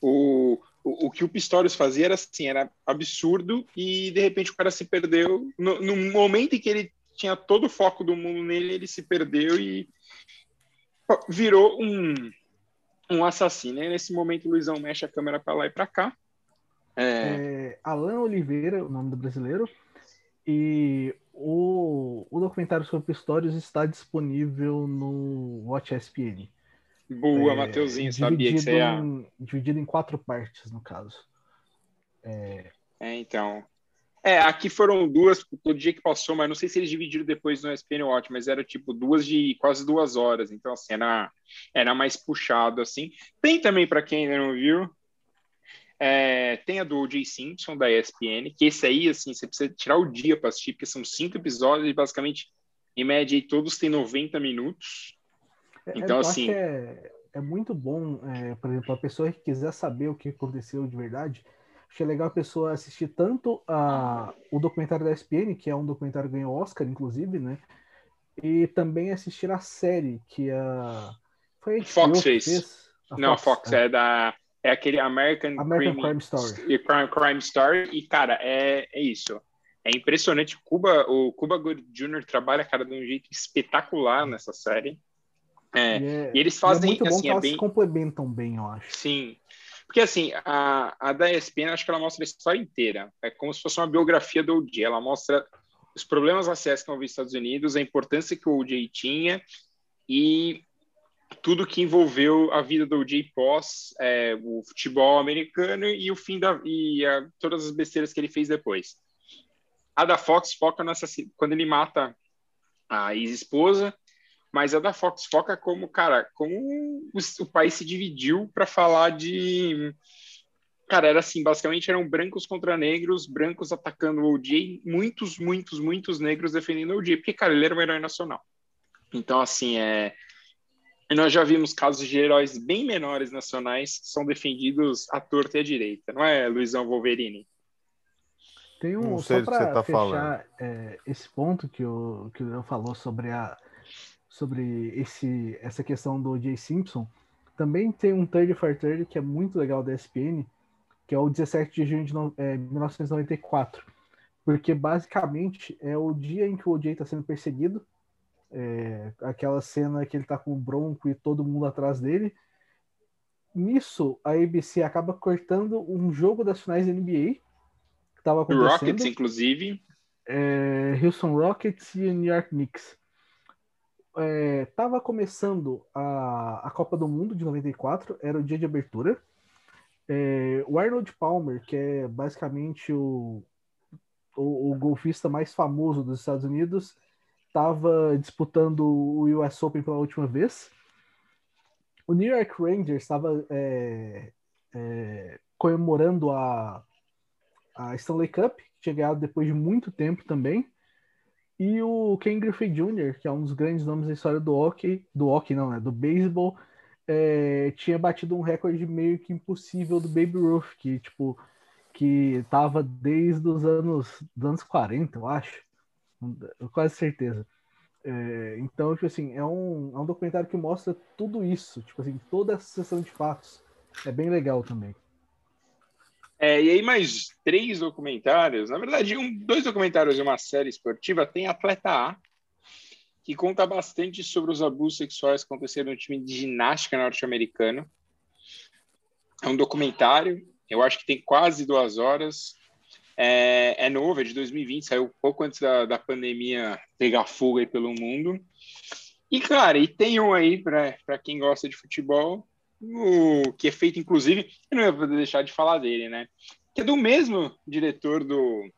o, o, o, que o Pistorius fazia era assim, era absurdo e de repente o cara se perdeu. No, no, momento em que ele tinha todo o foco do mundo nele, ele se perdeu e virou um, um assassino. E nesse momento o Luizão mexe a câmera para lá e para cá. É... É, Alan Oliveira, o nome do brasileiro. E o, o documentário sobre Pistorius está disponível no Watch ESPN. Boa, é, Mateuzinho, sabia que você ia... Em, dividido em quatro partes, no caso. É... é, então. É, aqui foram duas todo dia que passou, mas não sei se eles dividiram depois no ESPN Watch, mas era tipo duas de quase duas horas, então assim, era, era mais puxado, assim. Tem também, para quem ainda não viu, é, tem a do O.J. Simpson, da ESPN, que esse aí, assim, você precisa tirar o dia para assistir, porque são cinco episódios e basicamente, em média, todos têm 90 minutos. É, então, assim. É, é, muito bom, é, por exemplo, a pessoa que quiser saber o que aconteceu de verdade, é legal a pessoa assistir tanto a, o documentário da ESPN, que é um documentário que ganhou Oscar, inclusive, né? E também assistir a série que a. Foi a Fox fez. fez. A Não, Fox, Fox é. é da. É aquele American, American Crime, Crime Story. Crime, Crime Story. E, cara, é, é isso. É impressionante. Cuba, o Cuba Good Jr. trabalha, cara, de um jeito espetacular nessa série. É, é, e eles fazem. E é muito bom assim, que é elas bem... se complementam bem, eu acho. Sim. Porque assim, a, a da ESPN, acho que ela mostra a história inteira. É como se fosse uma biografia do OJ. Ela mostra os problemas raciais que os Estados Unidos, a importância que o OJ tinha e tudo que envolveu a vida do OJ pós é, o futebol americano e o fim da e a, todas as besteiras que ele fez depois. A da Fox foca nessa quando ele mata a ex-esposa mas a da Fox foca como, cara, como o, o país se dividiu para falar de. Cara, era assim, basicamente eram brancos contra negros, brancos atacando o OJ, muitos, muitos, muitos negros defendendo o OJ, porque, cara, ele era um herói nacional. Então, assim, é. Nós já vimos casos de heróis bem menores nacionais que são defendidos à torta e à direita, não é, Luizão Wolverine? Tem um, só para tá fechar é, esse ponto que o, que o Leão falou sobre a, sobre esse, essa questão do Jay Simpson, Também tem um Third for Third que é muito legal da ESPN, que é o 17 de junho de no, é, 1994. Porque basicamente é o dia em que o OJ está sendo perseguido. É, aquela cena que ele tá com o Bronco e todo mundo atrás dele. Nisso, a ABC acaba cortando um jogo das finais da NBA que estava acontecendo. Rockets, inclusive. É, Houston Rockets e New York Knicks estava é, começando a, a Copa do Mundo de 94, era o dia de abertura. É, o Arnold Palmer, que é basicamente o, o, o, golfista mais famoso dos Estados Unidos, estava disputando o US Open pela última vez. O New York Rangers estava é, é, comemorando a, a Stanley Cup, que tinha ganhado depois de muito tempo também. E o Ken Griffey Jr., que é um dos grandes nomes da história do hockey, do hockey não, né, do beisebol, é, tinha batido um recorde meio que impossível do Baby Ruth, que tipo que tava desde os anos, dos anos 40, eu acho, quase certeza. É, então, tipo assim, é um, é um documentário que mostra tudo isso, tipo assim, toda essa sessão de fatos. É bem legal também. É, e aí mais três documentários, na verdade, um, dois documentários de uma série esportiva, tem Atleta A, que conta bastante sobre os abusos sexuais que aconteceram no time de ginástica norte-americano. É um documentário, eu acho que tem quase duas horas. É, é novo, é de 2020, saiu pouco antes da, da pandemia pegar fogo aí pelo mundo. E, cara, e tem um aí para quem gosta de futebol, o, que é feito, inclusive, eu não ia poder deixar de falar dele, né? Que é do mesmo diretor do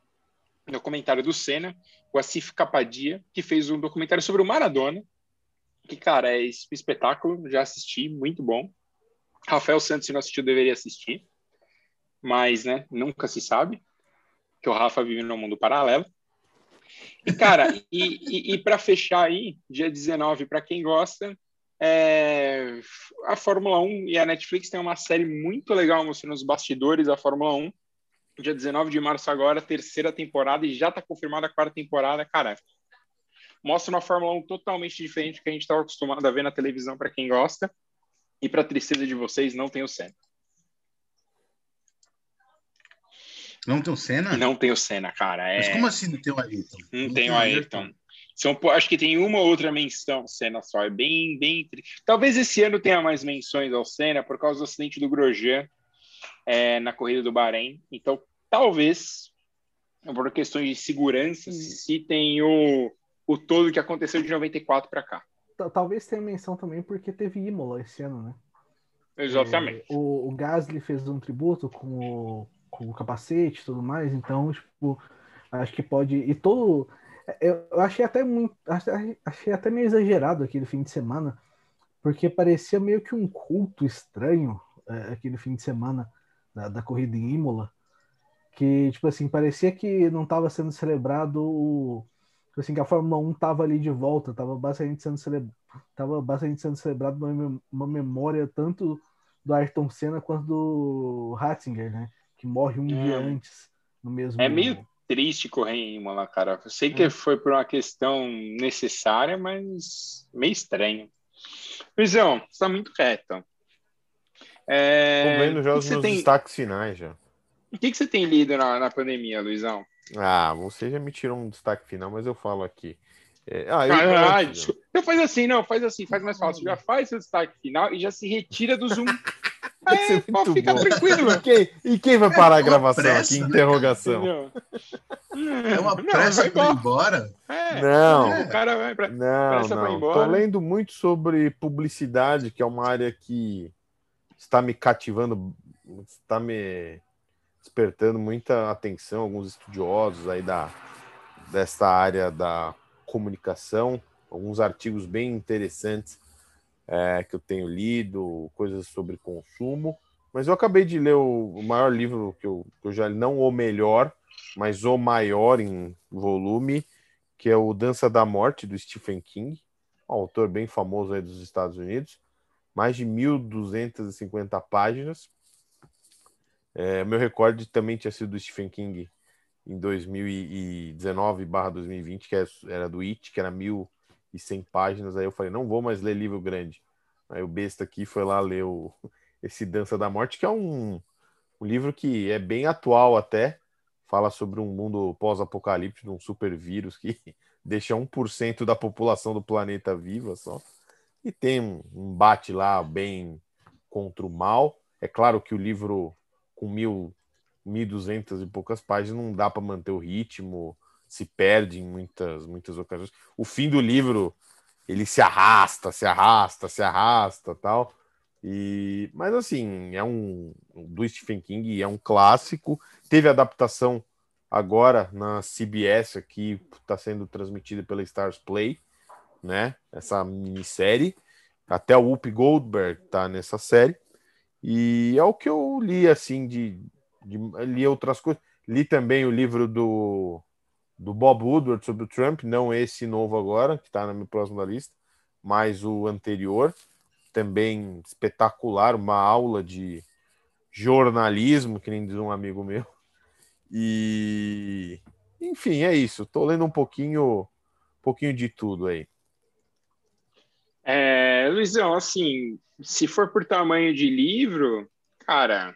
documentário do Senna, o Asif Capadia, que fez um documentário sobre o Maradona, que, cara, é espetáculo, já assisti, muito bom. Rafael Santos, se não assistiu, deveria assistir, mas, né, nunca se sabe, que o Rafa vive no mundo paralelo. E, cara, e, e, e para fechar aí, dia 19, para quem gosta, é, a Fórmula 1 e a Netflix tem uma série muito legal mostrando os bastidores da Fórmula 1. Dia 19 de março agora, terceira temporada, e já está confirmada a quarta temporada. Cara, mostra uma Fórmula 1 totalmente diferente do que a gente estava acostumado a ver na televisão para quem gosta. E para tristeza de vocês, não tem o Senna. Não tem o Senna? Não tem o Senna, cara. É... Mas como assim não tem o Ayrton? Não, não tem o Ayrton. Ayrton. São, acho que tem uma outra menção Senna só. É bem, bem. Talvez esse ano tenha mais menções ao Senna por causa do acidente do Grosjean é, na corrida do Bahrein. Então, talvez, por questões de segurança, se tem o, o todo que aconteceu de 94 para cá. Talvez tenha menção também porque teve Imola esse ano, né? Exatamente. É, o, o Gasly fez um tributo com o, com o capacete e tudo mais, então, tipo, acho que pode. E todo eu achei até muito. Achei até meio exagerado aquele fim de semana, porque parecia meio que um culto estranho é, aquele fim de semana da, da, corrida em Imola. Que, tipo assim, parecia que não estava sendo celebrado o. Tipo assim, que a Fórmula 1 estava ali de volta, estava basicamente sendo, cele... tava basicamente sendo celebrado uma, uma memória tanto do Ayrton Senna quanto do Ratzinger, né? Que morre um é. dia antes no mesmo. É meio triste correr em Imola, cara. Eu sei que é. foi por uma questão necessária, mas meio estranho. Luizão, você tá muito reto. É... Tô vendo já os meus tem... destaques finais já. O que, que você tem lido na, na pandemia, Luizão? Ah, você já me tirou um destaque final, mas eu falo aqui. É... Ah, eu, ah, ah, então faz assim, não, faz assim, faz mais fácil. Já faz seu destaque final e já se retira do Zoom. É, pode ficar tranquilo. E quem, e quem vai parar a gravação pressa, aqui? Interrogação. É uma pressa para ir embora? É, não. O cara vai pra, não, não. Embora. Tô lendo muito sobre publicidade, que é uma área que está me cativando, está me despertando muita atenção. Alguns estudiosos aí da, dessa área da comunicação, alguns artigos bem interessantes é, que eu tenho lido, coisas sobre consumo. Mas eu acabei de ler o, maior livro que eu, que eu já li, não o melhor, mas o maior em volume, que é o Dança da Morte, do Stephen King, um autor bem famoso aí dos Estados Unidos. Mais de 1.250 páginas. É, meu recorde também tinha sido do Stephen King em 2019/2020, que era do It, que era 1.100 páginas. Aí eu falei, não vou mais ler livro grande. Aí o besta aqui foi lá ler o, esse Dança da Morte, que é um, um livro que é bem atual até. Fala sobre um mundo pós-apocalíptico, um super vírus que deixa 1% da população do planeta viva só. E tem um, bate lá bem contra o mal. É claro que o livro com mil, mil duzentas e poucas páginas não dá para manter o ritmo, se perde em muitas, muitas ocasiões. O fim do livro ele se arrasta, se arrasta, se arrasta, tal. E mas assim, é um do Stephen King, é um clássico. Teve adaptação agora na CBS aqui, está sendo transmitida pela Stars Play, né? Essa minissérie. Até o Whoopi Goldberg tá nessa série. E é o que eu li assim de, de li outras coisas. Li também o livro do do Bob Woodward sobre o Trump, não esse novo agora, que está na minha próxima lista, mas o anterior, também espetacular, uma aula de jornalismo, que nem diz um amigo meu. E enfim, é isso. Estou lendo um pouquinho, um pouquinho de tudo aí. É, Luizão, assim, se for por tamanho de livro, cara,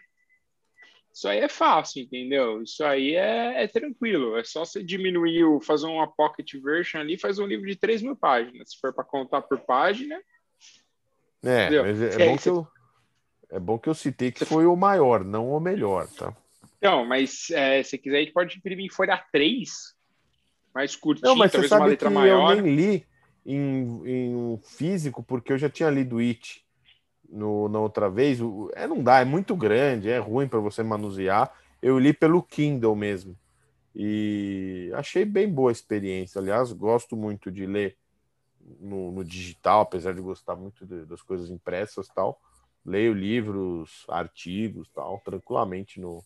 isso aí é fácil, entendeu? Isso aí é, é tranquilo. É só você diminuir, o, fazer uma pocket version ali, faz um livro de 3 mil páginas. Se for para contar por página. É, mas é, é, bom que eu, é bom que eu citei que foi o maior, não o melhor, tá? Não, mas é, se quiser, a gente pode imprimir em folha 3, mais curtinho, não, mas talvez uma letra maior. Eu nem li em, em físico, porque eu já tinha lido It no, na outra vez, é, não dá, é muito grande, é ruim para você manusear. Eu li pelo Kindle mesmo. E achei bem boa a experiência. Aliás, gosto muito de ler no, no digital, apesar de gostar muito de, das coisas impressas tal. Leio livros, artigos tal, tranquilamente no,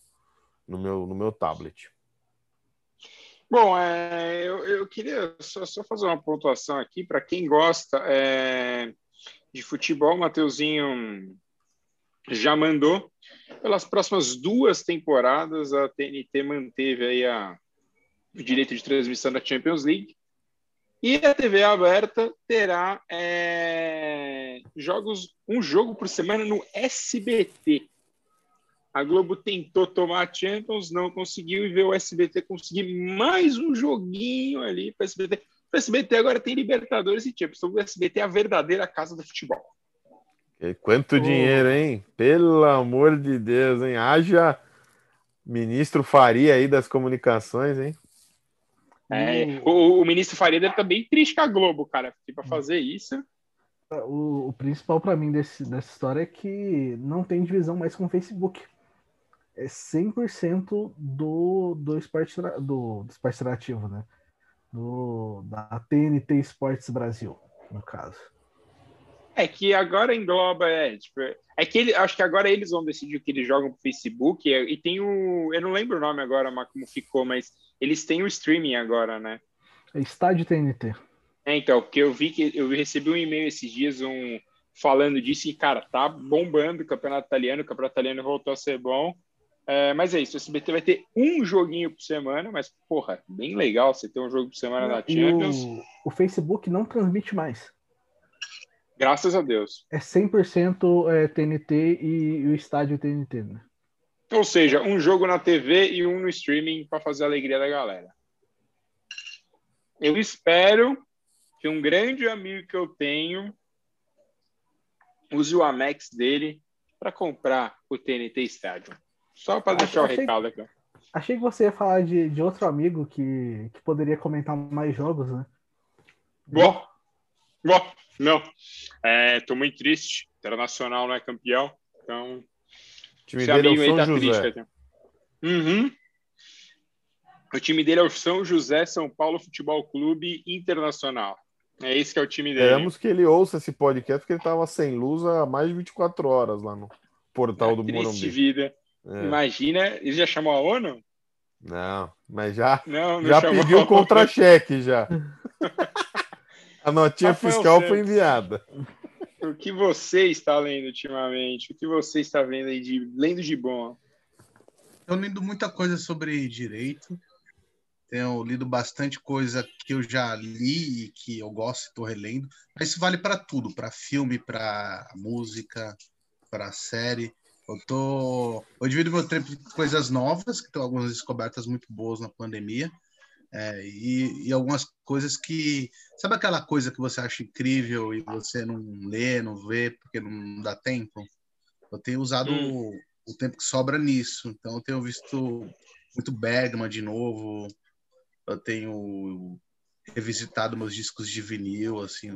no, meu, no meu tablet. Bom, é, eu, eu, queria só, só, fazer uma pontuação aqui para quem gosta. É, de futebol, Mateuzinho já mandou. Pelas próximas duas temporadas, a TNT manteve aí a, o direito de transmissão da Champions League. E a TV aberta terá é, jogos, um jogo por semana no SBT. A Globo tentou tomar a Champions, não conseguiu, e ver o SBT conseguir mais um joguinho ali para o SBT. O SBT agora tem Libertadores e Champions. Então o SBT é a verdadeira casa do futebol. E quanto oh. dinheiro, hein? Pelo amor de Deus, hein? Haja ministro Faria aí das comunicações, hein? É, o, o, ministro Faria deve estar bem triste com a Globo, cara, para fazer isso. O, o principal para mim desse, dessa história é que não tem divisão mais com o Facebook. É 100% do, do, esporte, do, do esporte interativo, né? Do, da TNT Esportes Brasil, no caso. É que agora engloba, é, tipo, é que ele, acho que agora eles vão decidir o que eles jogam pro Facebook e, e tem o, eu não lembro o nome agora, como ficou, mas eles têm o streaming agora, né? É Estádio TNT. É, então, porque eu vi que eu recebi um e-mail esses dias um falando disso e cara, tá bombando o campeonato italiano, o campeonato italiano voltou a ser bom. É, mas é isso, o SBT vai ter um joguinho por semana, mas, porra, bem legal você ter um jogo por semana na Champions. O, o, Facebook não transmite mais. Graças a Deus. É 100% é, TNT e, o estádio TNT, né? Ou seja, um jogo na TV e um no streaming para fazer a alegria da galera. Eu espero que um grande amigo que eu tenho use o Amex dele para comprar o TNT Estádio. Só para deixar o recado aqui. Achei que você ia falar de, de outro amigo que, que poderia comentar mais jogos, né? Bom, bom, não. É, tô muito triste. Internacional não é campeão, então. O time dele é o São tá José. Triste, uhum. O time dele é o São José São Paulo Futebol Clube Internacional. É esse que é o time dele. Esperamos que ele ouça esse podcast, porque ele estava sem luz há mais de 24 horas lá no portal é, do Morumbi. vida. É. Imagina, ele já chamou a ONU? Não, mas já, não, não já pediu o contra-cheque já. a notinha Rafael fiscal Santos. foi enviada. O que você está lendo ultimamente? O que você está vendo aí de lendo de bom? Estou lendo muita coisa sobre direito. tenho lido bastante coisa que eu já li e que eu gosto e estou relendo. Mas isso vale para tudo, para filme, para música, para série. Eu tô, eu divido meu tempo em coisas novas, que tem algumas descobertas muito boas na pandemia, é, e, e, algumas coisas que, sabe aquela coisa que você acha incrível e você não lê, não vê porque não dá tempo? Eu tenho usado hum. o, o tempo que sobra nisso. Então eu tenho visto muito Bergman de novo, eu tenho revisitado meus discos de vinil, assim,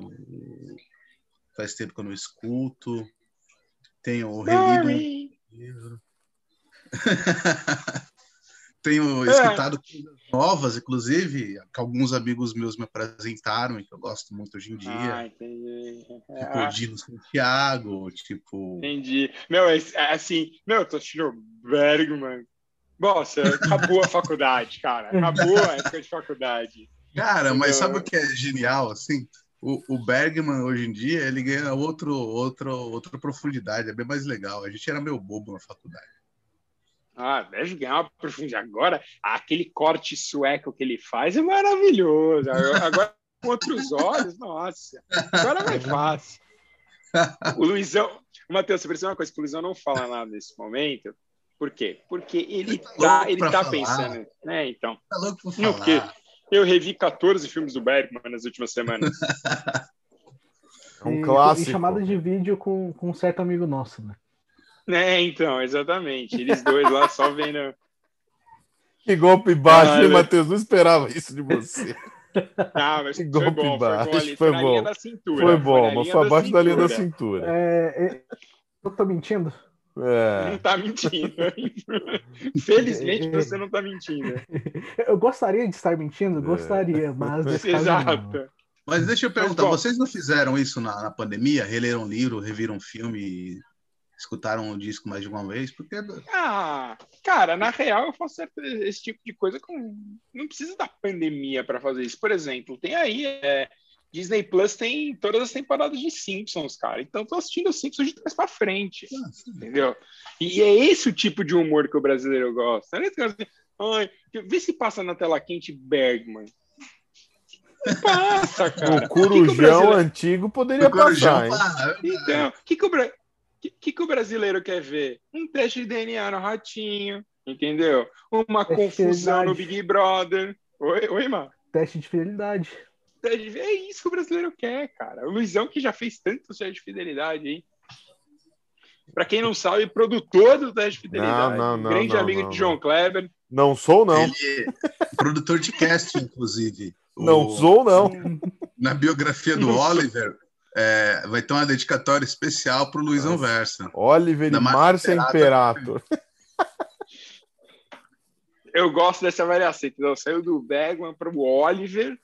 faz tempo que eu não escuto. Tenho relido. tenho é. escutado coisas novas, inclusive, que alguns amigos meus me apresentaram e que eu gosto muito hoje em dia. Ah, entendi. Tipo, ah. Dino Santiago, tipo. Entendi. Meu, é, é assim, meu, eu tô assistindo Bergman, nossa, acabou a faculdade, cara. Acabou a época de faculdade. Cara, mas sabe o que é genial, assim? O, o, Bergman, hoje em dia, ele ganha outro, outro, outra profundidade, é bem mais legal. A gente era meio bobo na faculdade. Ah, deve ganhar uma profundidade. Agora, aquele corte sueco que ele faz é maravilhoso. Agora, com outros olhos, nossa. Agora vai fácil. O Luizão... Matheus, você precisa uma coisa que o Luizão não fala nada nesse momento, por quê? Porque ele, tá, tá ele tá pensando, né? Então. Tá louco falar. O quê? Eu revi 14 filmes do Bergman nas últimas semanas. é um clássico. E chamada de vídeo com, com um certo amigo nosso, né? É, então, exatamente. Eles dois lá só vendo. Que golpe baixo, ah, hein, Matheus? Não esperava isso de você. Ah, mas que golpe foi bom, baixo. Foi bom. Foi, bom. Cintura, foi bom, mas foi abaixo da linha da cintura. É, é... Eu tô mentindo? É. Não tá mentindo. Felizmente você não tá mentindo. Eu gostaria de estar mentindo, gostaria, mas. Exato. Mas deixa eu perguntar, vocês não fizeram isso na, na pandemia? Releram livro, reviram filme, escutaram o disco mais de uma vez? Porque... Ah, cara, na real eu faço esse tipo de coisa com. Não precisa da pandemia para fazer isso. Por exemplo, tem aí. É Disney Plus tem todas as temporadas de Simpsons, cara. Então tô assistindo os Simpsons de trás pra frente. Ah, entendeu? E é esse o tipo de humor que o brasileiro gosta. Não é assim, Ai, vê se passa na tela quente Bergman. Passa, cara. O Corujão que que o brasileiro... antigo poderia o passar, hein? Então, o que, que, o Bra... que, que, o brasileiro quer ver? Um teste de DNA no ratinho, entendeu? Uma confusão no Big Brother. Oi, oi, mano. Teste de fidelidade. É isso que o brasileiro quer, cara. O Luizão que já fez tanto teste de fidelidade aí. Para quem não sabe, produtor do teste de fidelidade. Não, não, não, grande não, amigo não, de João Kleber. Não sou, não. Ele é produtor de casting, inclusive. Não o... sou, não. Na biografia do Oliver, é, vai ter uma dedicatória especial para o Luizão Versa. Oliver e Márcia Imperator. Eu gosto dessa variação. Então, saiu do Bergman para o Oliver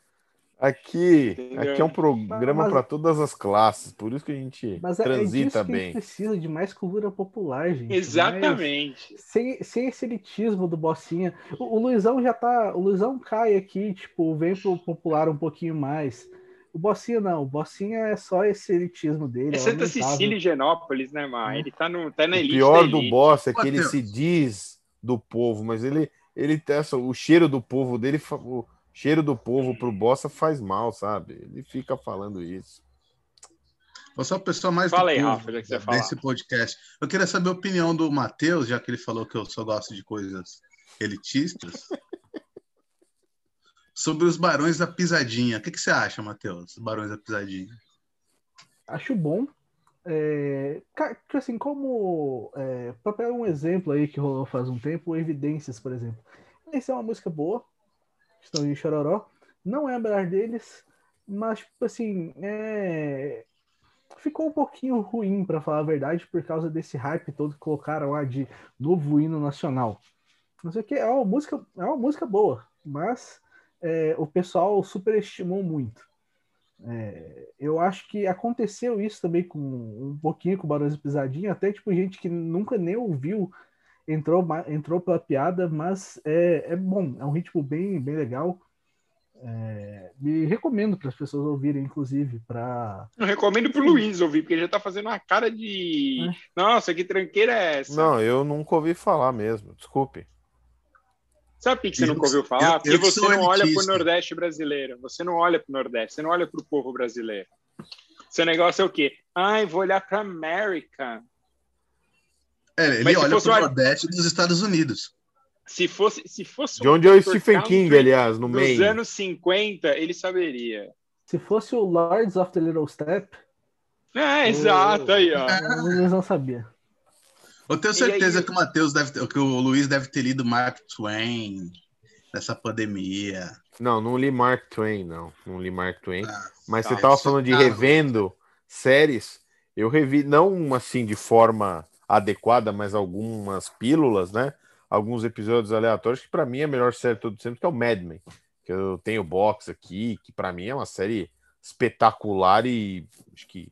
Aqui, aqui é um programa para todas as classes, por isso que a gente mas é, é transita é bem. A gente precisa de mais cultura popular, gente. Exatamente. Mais, sem, sem esse elitismo do Bocinha. O, o, Luizão já tá. O Luizão cai aqui, tipo, vem pro popular um pouquinho mais. O Bocinha não, o Bocinha é só esse elitismo dele. É, é Santa Cecília e Genópolis, né, Mar? Ele tá, no, tá na elite. O pior do Boss é que ele se diz do povo, mas ele, ele tem o cheiro do povo dele. O, cheiro do povo pro Bossa faz mal, sabe? Ele fica falando isso. Você é a pessoa mais Fala aí, Rafa, já que você desse podcast. Eu queria saber a opinião do Matheus, já que ele falou que eu só gosto de coisas elitistas. sobre os Barões da Pisadinha. O que, que você acha, Matheus? Os Barões da Pisadinha. Acho bom. É, assim, como é, para pegar um exemplo aí que rolou faz um tempo, Evidências, por exemplo. Essa é uma música boa, estão em Chororó. Não é a melhor deles, mas, tipo assim, é... ficou um pouquinho ruim, para falar a verdade, por causa desse hype todo que colocaram lá de novo hino nacional. Não sei o que, é uma música, é uma música boa, mas é, o pessoal superestimou muito. É, eu acho que aconteceu isso também com um pouquinho com Barões e Pisadinha, até tipo gente que nunca nem ouviu entrou, entrou pela piada, mas é, é bom, é um ritmo bem, bem legal. É, me recomendo para as pessoas ouvirem, inclusive, para. Eu recomendo para o Luiz ouvir, porque ele já está fazendo uma cara de. É. Nossa, que tranqueira é essa? Não, eu nunca ouvi falar mesmo, desculpe. Sabe por que você Eu- nunca ouviu falar? eu- Porque eu você não olha para o. Nordeste brasileiro. Você não olha para o Nordeste, você não olha para o povo brasileiro. Seu negócio é o quê? Ai, vou olhar para América. É, ele Mas olha para o Nordeste dos Estados Unidos. Se fosse, se fosse De onde é o. Stephen King, aliás, no meio. anos 50, ele saberia. Se fosse o Lords of the Little Step, É, exato, aí, ó. eles não sabiam. Eu tenho certeza aí- que o Matheus deve ter, que o Luiz deve ter lido Mark Twain nessa pandemia. Não, não li Mark Twain, não. Não li Mark Twain. Ah, Mas tá, você tava falando de tá. revendo séries. Eu revi, não assim de forma adequada, mas algumas pílulas, né? Alguns episódios aleatórios, que pra mim é a melhor série de todo sempre, que é o Mad Men. Que eu tenho box aqui, que pra mim é uma série espetacular e acho que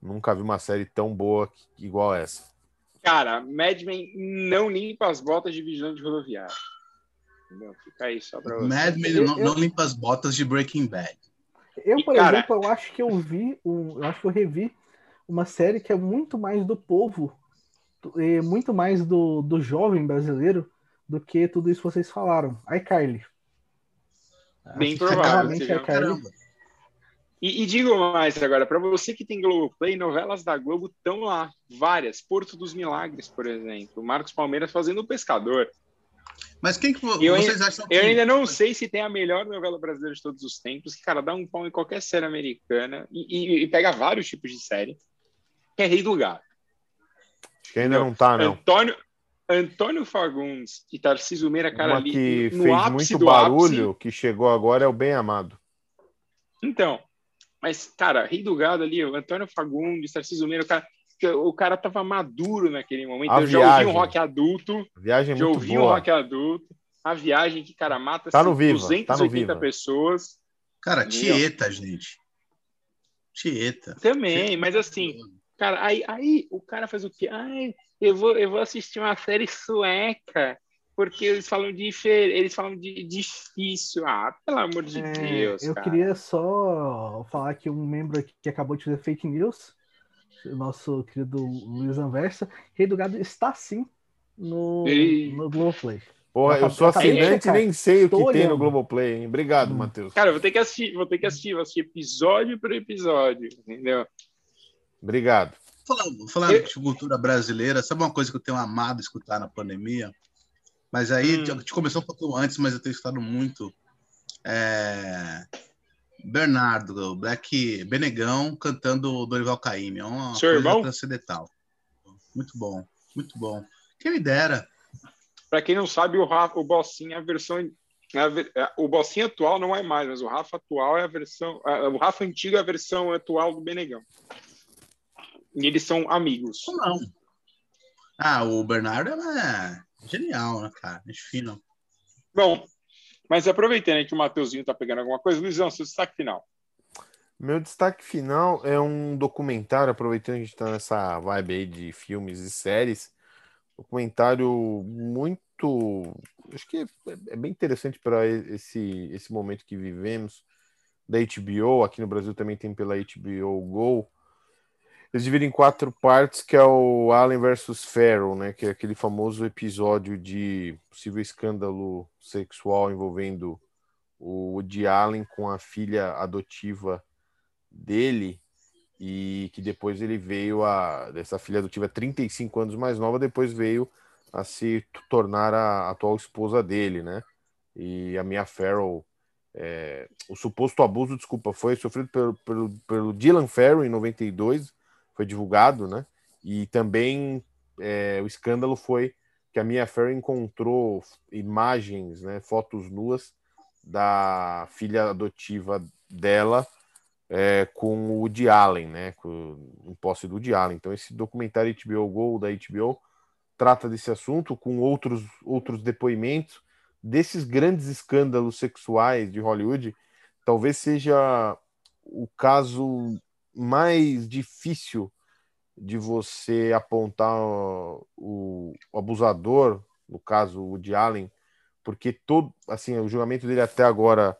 nunca vi uma série tão boa que- igual essa. Cara, Mad Men não limpa as botas de vigilante rodoviário. Entendeu? Fica aí só pra você. Mad Men Eu- não, eu- não limpa as botas de Breaking Bad. Eu, E, por cara- exemplo, eu acho que eu vi, um, eu acho que eu revi uma série que é muito mais do povo, e muito mais do, do jovem brasileiro do que tudo isso que vocês falaram. iCarly. Bem Assisti provável. E, e digo mais agora, para você que tem Globoplay, novelas da Globo estão lá, várias. Porto dos Milagres, por exemplo. Marcos Palmeiras fazendo o pescador. Mas quem que vo- Eu vocês acham que. Eu ainda não sei se tem a melhor novela brasileira de todos os tempos, que, cara, dá um pau em qualquer série americana e, e- e pega vários tipos de série, que é Rei do Gado. Acho que ainda não tá, não. Antônio, Antônio Fagundes e Tarcísio Meira, cara, Uma ali que no fez ápice muito do barulho, ápice. que chegou agora, é o Bem Amado. Então, mas, cara, Rei do Gado ali, o Antônio Fagundes, Tarcísio Meira, o cara, o cara tava maduro naquele momento. A eu já ouvi viagem. um rock adulto, A viagem é já muito ouvi um boa. rock adulto. A viagem que, cara, mata Tá no assim, Viva, 280 tá no Viva. pessoas. Cara? Tieta, gente. Tieta. Também, mas assim, cara, aí, aí o cara faz o quê? Ai, eu vou, eu vou assistir uma série sueca, porque eles falam de eles falam de difícil. Ah, pelo amor de É, Deus, eu cara. queria só falar que um membro aqui que acabou de fazer fake news, o nosso querido Luiz Anversa, Rei do Gado está sim no, no Globoplay. Porra, Eu sou assinante e nem sei o que Estou tem no olhando. Globoplay, hein? Obrigado, Hum. Matheus. Cara, eu vou ter que assistir, vou ter que assistir, vou assistir episódio por episódio, entendeu? Obrigado. Falando, falando Eu- de cultura brasileira, sabe uma coisa que eu tenho amado escutar na pandemia? Mas aí, Hum. a gente começou um pouco antes, mas eu tenho escutado muito. É... Bernardo, Black Benegão cantando Dorival Caymmi. É uma Seu coisa irmão? transcendental. Muito bom, muito bom. Quem me dera. Pra quem não sabe, o Rafa, o Bossinho é a versão é a é- o Bossinho atual não é mais, mas o Rafa atual é a versão, a- o Rafa antigo é a versão atual do Benegão. E eles são amigos. Ou não. Ah, o Bernardo é genial, né, cara? Gente fina. Bom, mas aproveitando que o Mateuzinho tá pegando alguma coisa, Luizão, seu destaque final. Meu destaque final é um documentário, aproveitando que a gente está nessa vibe aí de filmes e séries. Documentário muito. Acho que é, é bem interessante para esse, esse momento que vivemos, da HBO. Aqui no Brasil também tem pela HBO Go. Eles dividem em quatro partes, que é o Allen versus Farrell, né? Que é aquele famoso episódio de possível escândalo sexual envolvendo o Woody Allen com a filha adotiva dele e que depois ele veio a dessa filha adotiva 35 anos mais nova, depois veio a se tornar a atual esposa dele, né? E a Mia Farrow, é, o suposto abuso, desculpa, foi sofrido pelo, pelo, pelo Dylan Farrow em 92, foi divulgado, né? E também é, o escândalo foi que a Mia Farrow encontrou imagens, né, fotos nuas da filha adotiva dela é, com o Woody Allen, né? Com, em posse do Woody Allen. Então, esse documentário HBO Go da HBO trata desse assunto com outros, outros depoimentos desses grandes escândalos sexuais de Hollywood. Talvez seja o caso mais difícil de você apontar o, o abusador, no caso o Woody Allen, porque todo, assim, o julgamento dele até agora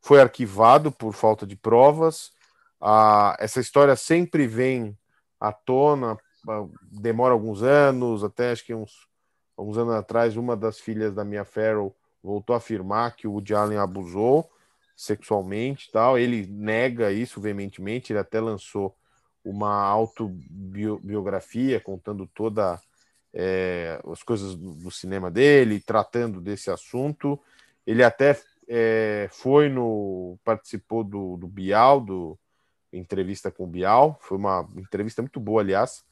foi arquivado por falta de provas. Ah, essa história sempre vem à tona, ah, demora alguns anos, até acho que uns, alguns anos atrás, uma das filhas da Mia Farrow voltou a afirmar que o Woody Allen abusou sexualmente tal. Ele nega isso veementemente, ele até lançou uma autobiografia contando toda é, as coisas do cinema dele, tratando desse assunto. Ele até é, foi no participou do, do Bial, do entrevista com o Bial. Foi uma entrevista muito boa, aliás.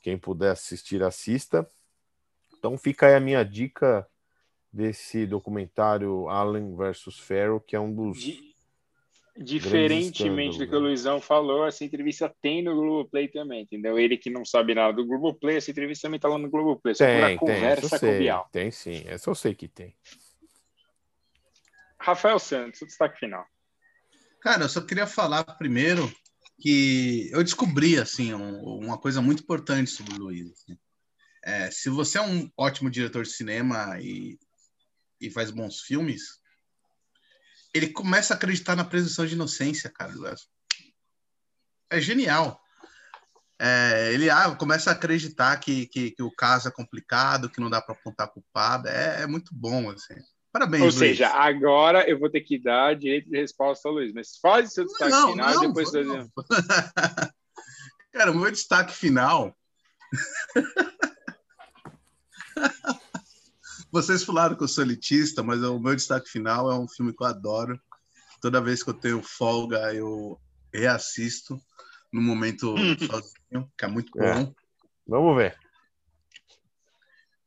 Quem puder assistir, assista. Então fica aí a minha dica desse documentário Allen versus Ferro, que é um dos. Diferentemente do que o né? Luizão falou, essa entrevista tem no Globoplay também, entendeu? Ele que não sabe nada do Globoplay, essa entrevista também tá lá no Globoplay. Tem, tem, conversa com o Bial. Tem sim, essa eu sei que tem. Rafael Santos, o destaque final. Cara, eu só queria falar primeiro que eu descobri assim um, uma coisa muito importante sobre o Luiz. Assim. É, se você é um ótimo diretor de cinema e e faz bons filmes, ele começa a acreditar na presunção de inocência, cara. É genial. É, ele ah, começa a acreditar que, que, que, o caso é complicado, que não dá para apontar culpado. É, é, muito bom, assim. Parabéns, Ou Luiz. seja, agora eu vou ter que dar direito de resposta ao Luiz, mas faz seu destaque não, final não, depois... Não. Cara, o meu destaque final... Vocês falaram que eu sou elitista, mas o meu destaque final é um filme que eu adoro. Toda vez que eu tenho folga, eu reassisto no momento sozinho, que é muito é. bom. É. Vamos ver.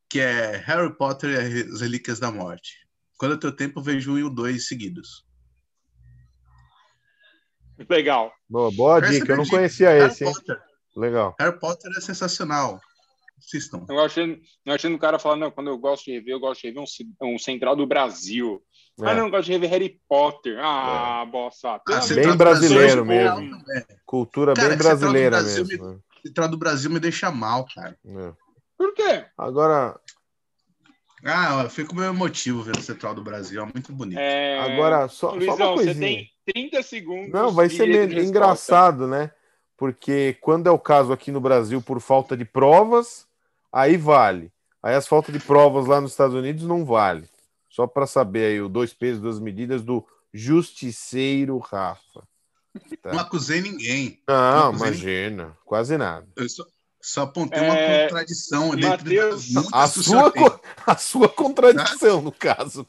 Que é Harry Potter e as Relíquias da Morte. Quando eu tenho tempo, eu vejo um e o dois seguidos. Legal. Boa, boa dica. Eu não conhecia esse. Legal. Harry Potter é sensacional assistam. Eu achei, eu achei no cara falando, não, quando eu gosto de rever, eu gosto de rever um, um Central do Brasil. É. Ah, não, eu gosto de rever Harry Potter. Ah, é. bossa. Ah, bem brasileiro mesmo. Cultura cara, bem brasileira Central mesmo. Me, Central do Brasil me deixa mal, cara. É. Por quê? Agora. Ah, eu fico meio emotivo vendo o Central do Brasil, é muito bonito. É... Agora, só, Luizão, só uma coisinha. Você tem 30 segundos. Não, vai ser engraçado, né? Porque quando é o caso aqui no Brasil por falta de provas, aí vale. Aí as faltas de provas lá nos Estados Unidos não vale. Só para saber aí o dois pesos, duas medidas do justiceiro Rafa. Tá? Não acusei ninguém. Não, acusei imagina, ninguém. quase nada. Eu só, só apontei uma é... contradição Mateus, a, sua, a sua contradição, no caso.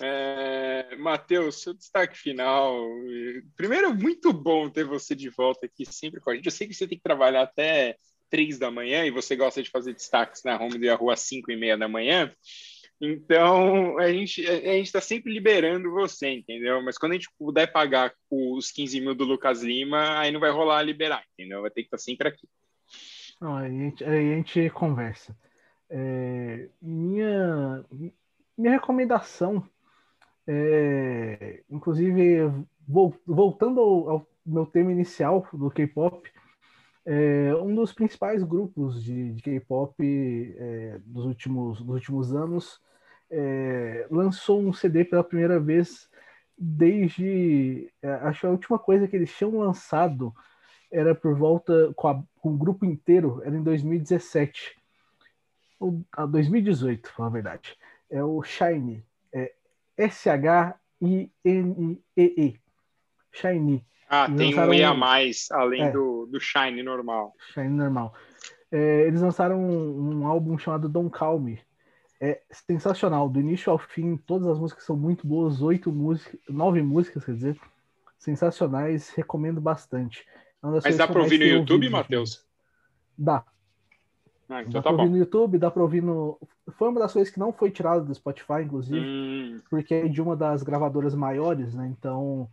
É, Matheus, seu destaque final. Primeiro, muito bom ter você de volta aqui sempre com a gente. Eu sei que você tem que trabalhar até três da manhã e você gosta de fazer destaques na home da rua cinco e meia da manhã. Então, a gente a está sempre liberando você, entendeu? Mas quando a gente puder pagar os 15 mil do Lucas Lima, aí não vai rolar liberar, entendeu? Vai ter que estar sempre aqui. Não, aí, a gente, aí a gente conversa. É, minha, minha recomendação, é, inclusive, voltando ao, ao meu tema inicial do K-pop, é, um dos principais grupos de, de K-pop é, dos, últimos, dos últimos anos é, lançou um CD pela primeira vez desde. É, acho que a última coisa que eles tinham lançado era por volta com, a, com o grupo inteiro, era em 2017. Ou a 2018, na verdade. É o Shine. É S-H-I-N-E-E. -E. Ah, tem um E a mais, além é, do, do Shine normal. Shine normal. É, eles lançaram um, um, álbum chamado Don't Call Me. É sensacional, do início ao fim, todas as músicas são muito boas, oito músicas, nove músicas, quer dizer, sensacionais, recomendo bastante. É Mas dá para ouvir no YouTube, Matheus? Dá. Ah, então dá tá pra ouvir no YouTube, dá para ouvir no. Foi uma das coisas que não foi tirada do Spotify, inclusive, hum. porque é de uma das gravadoras maiores, né? Então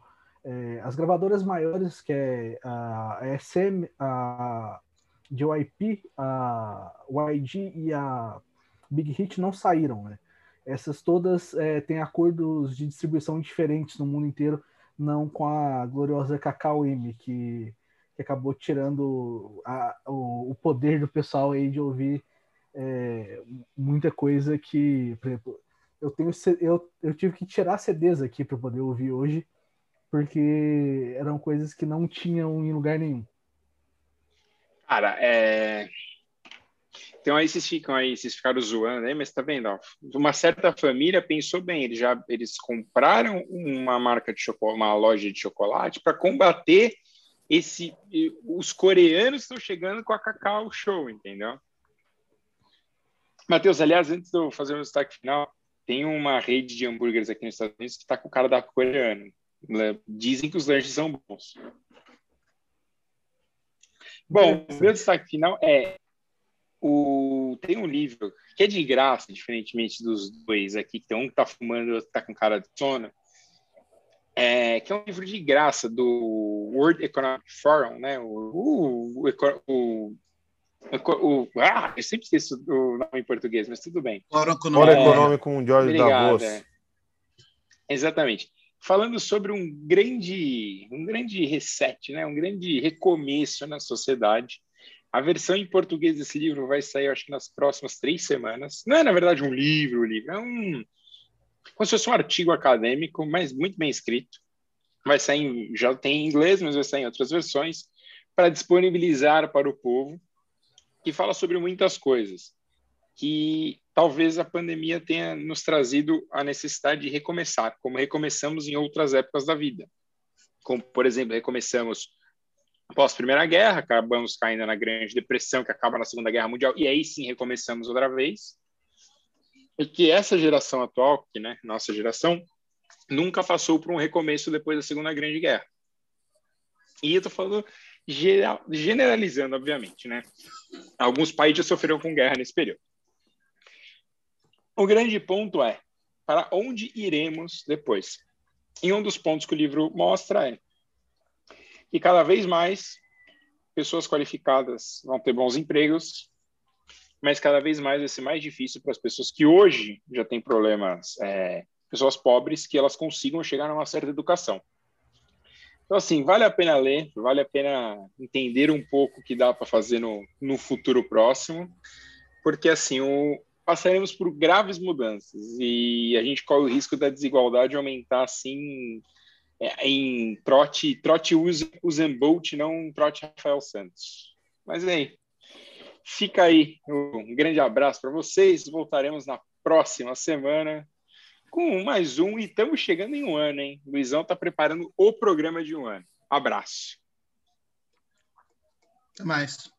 é, as gravadoras maiores, que é a SM, a JYP, a YG e a Big Hit, não saíram, né? Essas todas é, têm acordos de distribuição diferentes no mundo inteiro, não com a gloriosa Cacau M, que, que acabou tirando a, o, o, poder do pessoal aí de ouvir é, muita coisa que, por exemplo, eu, tenho, eu, eu tive que tirar CDs aqui para poder ouvir hoje, porque eram coisas que não tinham em lugar nenhum. Cara, é... Então aí vocês ficam aí, vocês ficaram zoando aí, mas tá vendo? Ó, uma certa família pensou bem, eles já eles compraram uma marca de chocolate, uma loja de chocolate para combater esse os coreanos estão chegando com a Cacau Show, entendeu? Matheus, aliás, antes de eu fazer o destaque final, tem uma rede de hambúrgueres aqui nos Estados Unidos que está com o cara da coreano. Dizem que os lanches são bons. Bom, o meu destaque final é o tem um livro que é de graça, diferentemente dos dois aqui, que tem um que tá fumando e outro tá com cara de sono, é, que é um livro de graça do World Economic Forum, né? O, o, o, o, ah, eu sempre esqueço o nome em português, mas tudo bem. Fórum Econômico, é, Econômico com o George Obrigado, Davos. É. Exatamente. Falando sobre um grande, um grande reset, né? um grande recomeço na sociedade. A versão em português desse livro vai sair, acho que nas próximas três semanas. Não é, na verdade, um livro, um livro. É um, como se fosse um artigo acadêmico, mas muito bem escrito. Vai sair, já tem em inglês, mas vai sair em outras versões, para disponibilizar para o povo, que fala sobre muitas coisas. Que talvez a pandemia tenha nos trazido a necessidade de recomeçar, como recomeçamos em outras épocas da vida. Como, por exemplo, recomeçamos após a Primeira Guerra, acabamos caindo na Grande Depressão, que acaba na Segunda Guerra Mundial, e aí sim recomeçamos outra vez é que essa geração atual, que né, nossa geração, nunca passou por um recomeço depois da Segunda Grande Guerra. E eu estou falando geral, generalizando, obviamente, né? Alguns países já sofreram com guerra nesse período. O grande ponto é para onde iremos depois. E um dos pontos que o livro mostra é que cada vez mais pessoas qualificadas vão ter bons empregos, mas cada vez mais vai ser mais difícil para as pessoas que hoje já têm problemas, é, pessoas pobres, que elas consigam chegar a uma certa educação. Então, assim, vale a pena ler, vale a pena entender um pouco o que dá para fazer no, no futuro próximo, porque, assim, o, passaremos por graves mudanças e a gente corre o risco da desigualdade aumentar, assim, é, em trote, trote Usain Bolt, não trote Rafael Santos. Mas aí, Fica aí um grande abraço para vocês. Voltaremos na próxima semana com mais um. E estamos chegando em um ano, hein? Luizão está preparando o programa de um ano. Abraço. Até mais.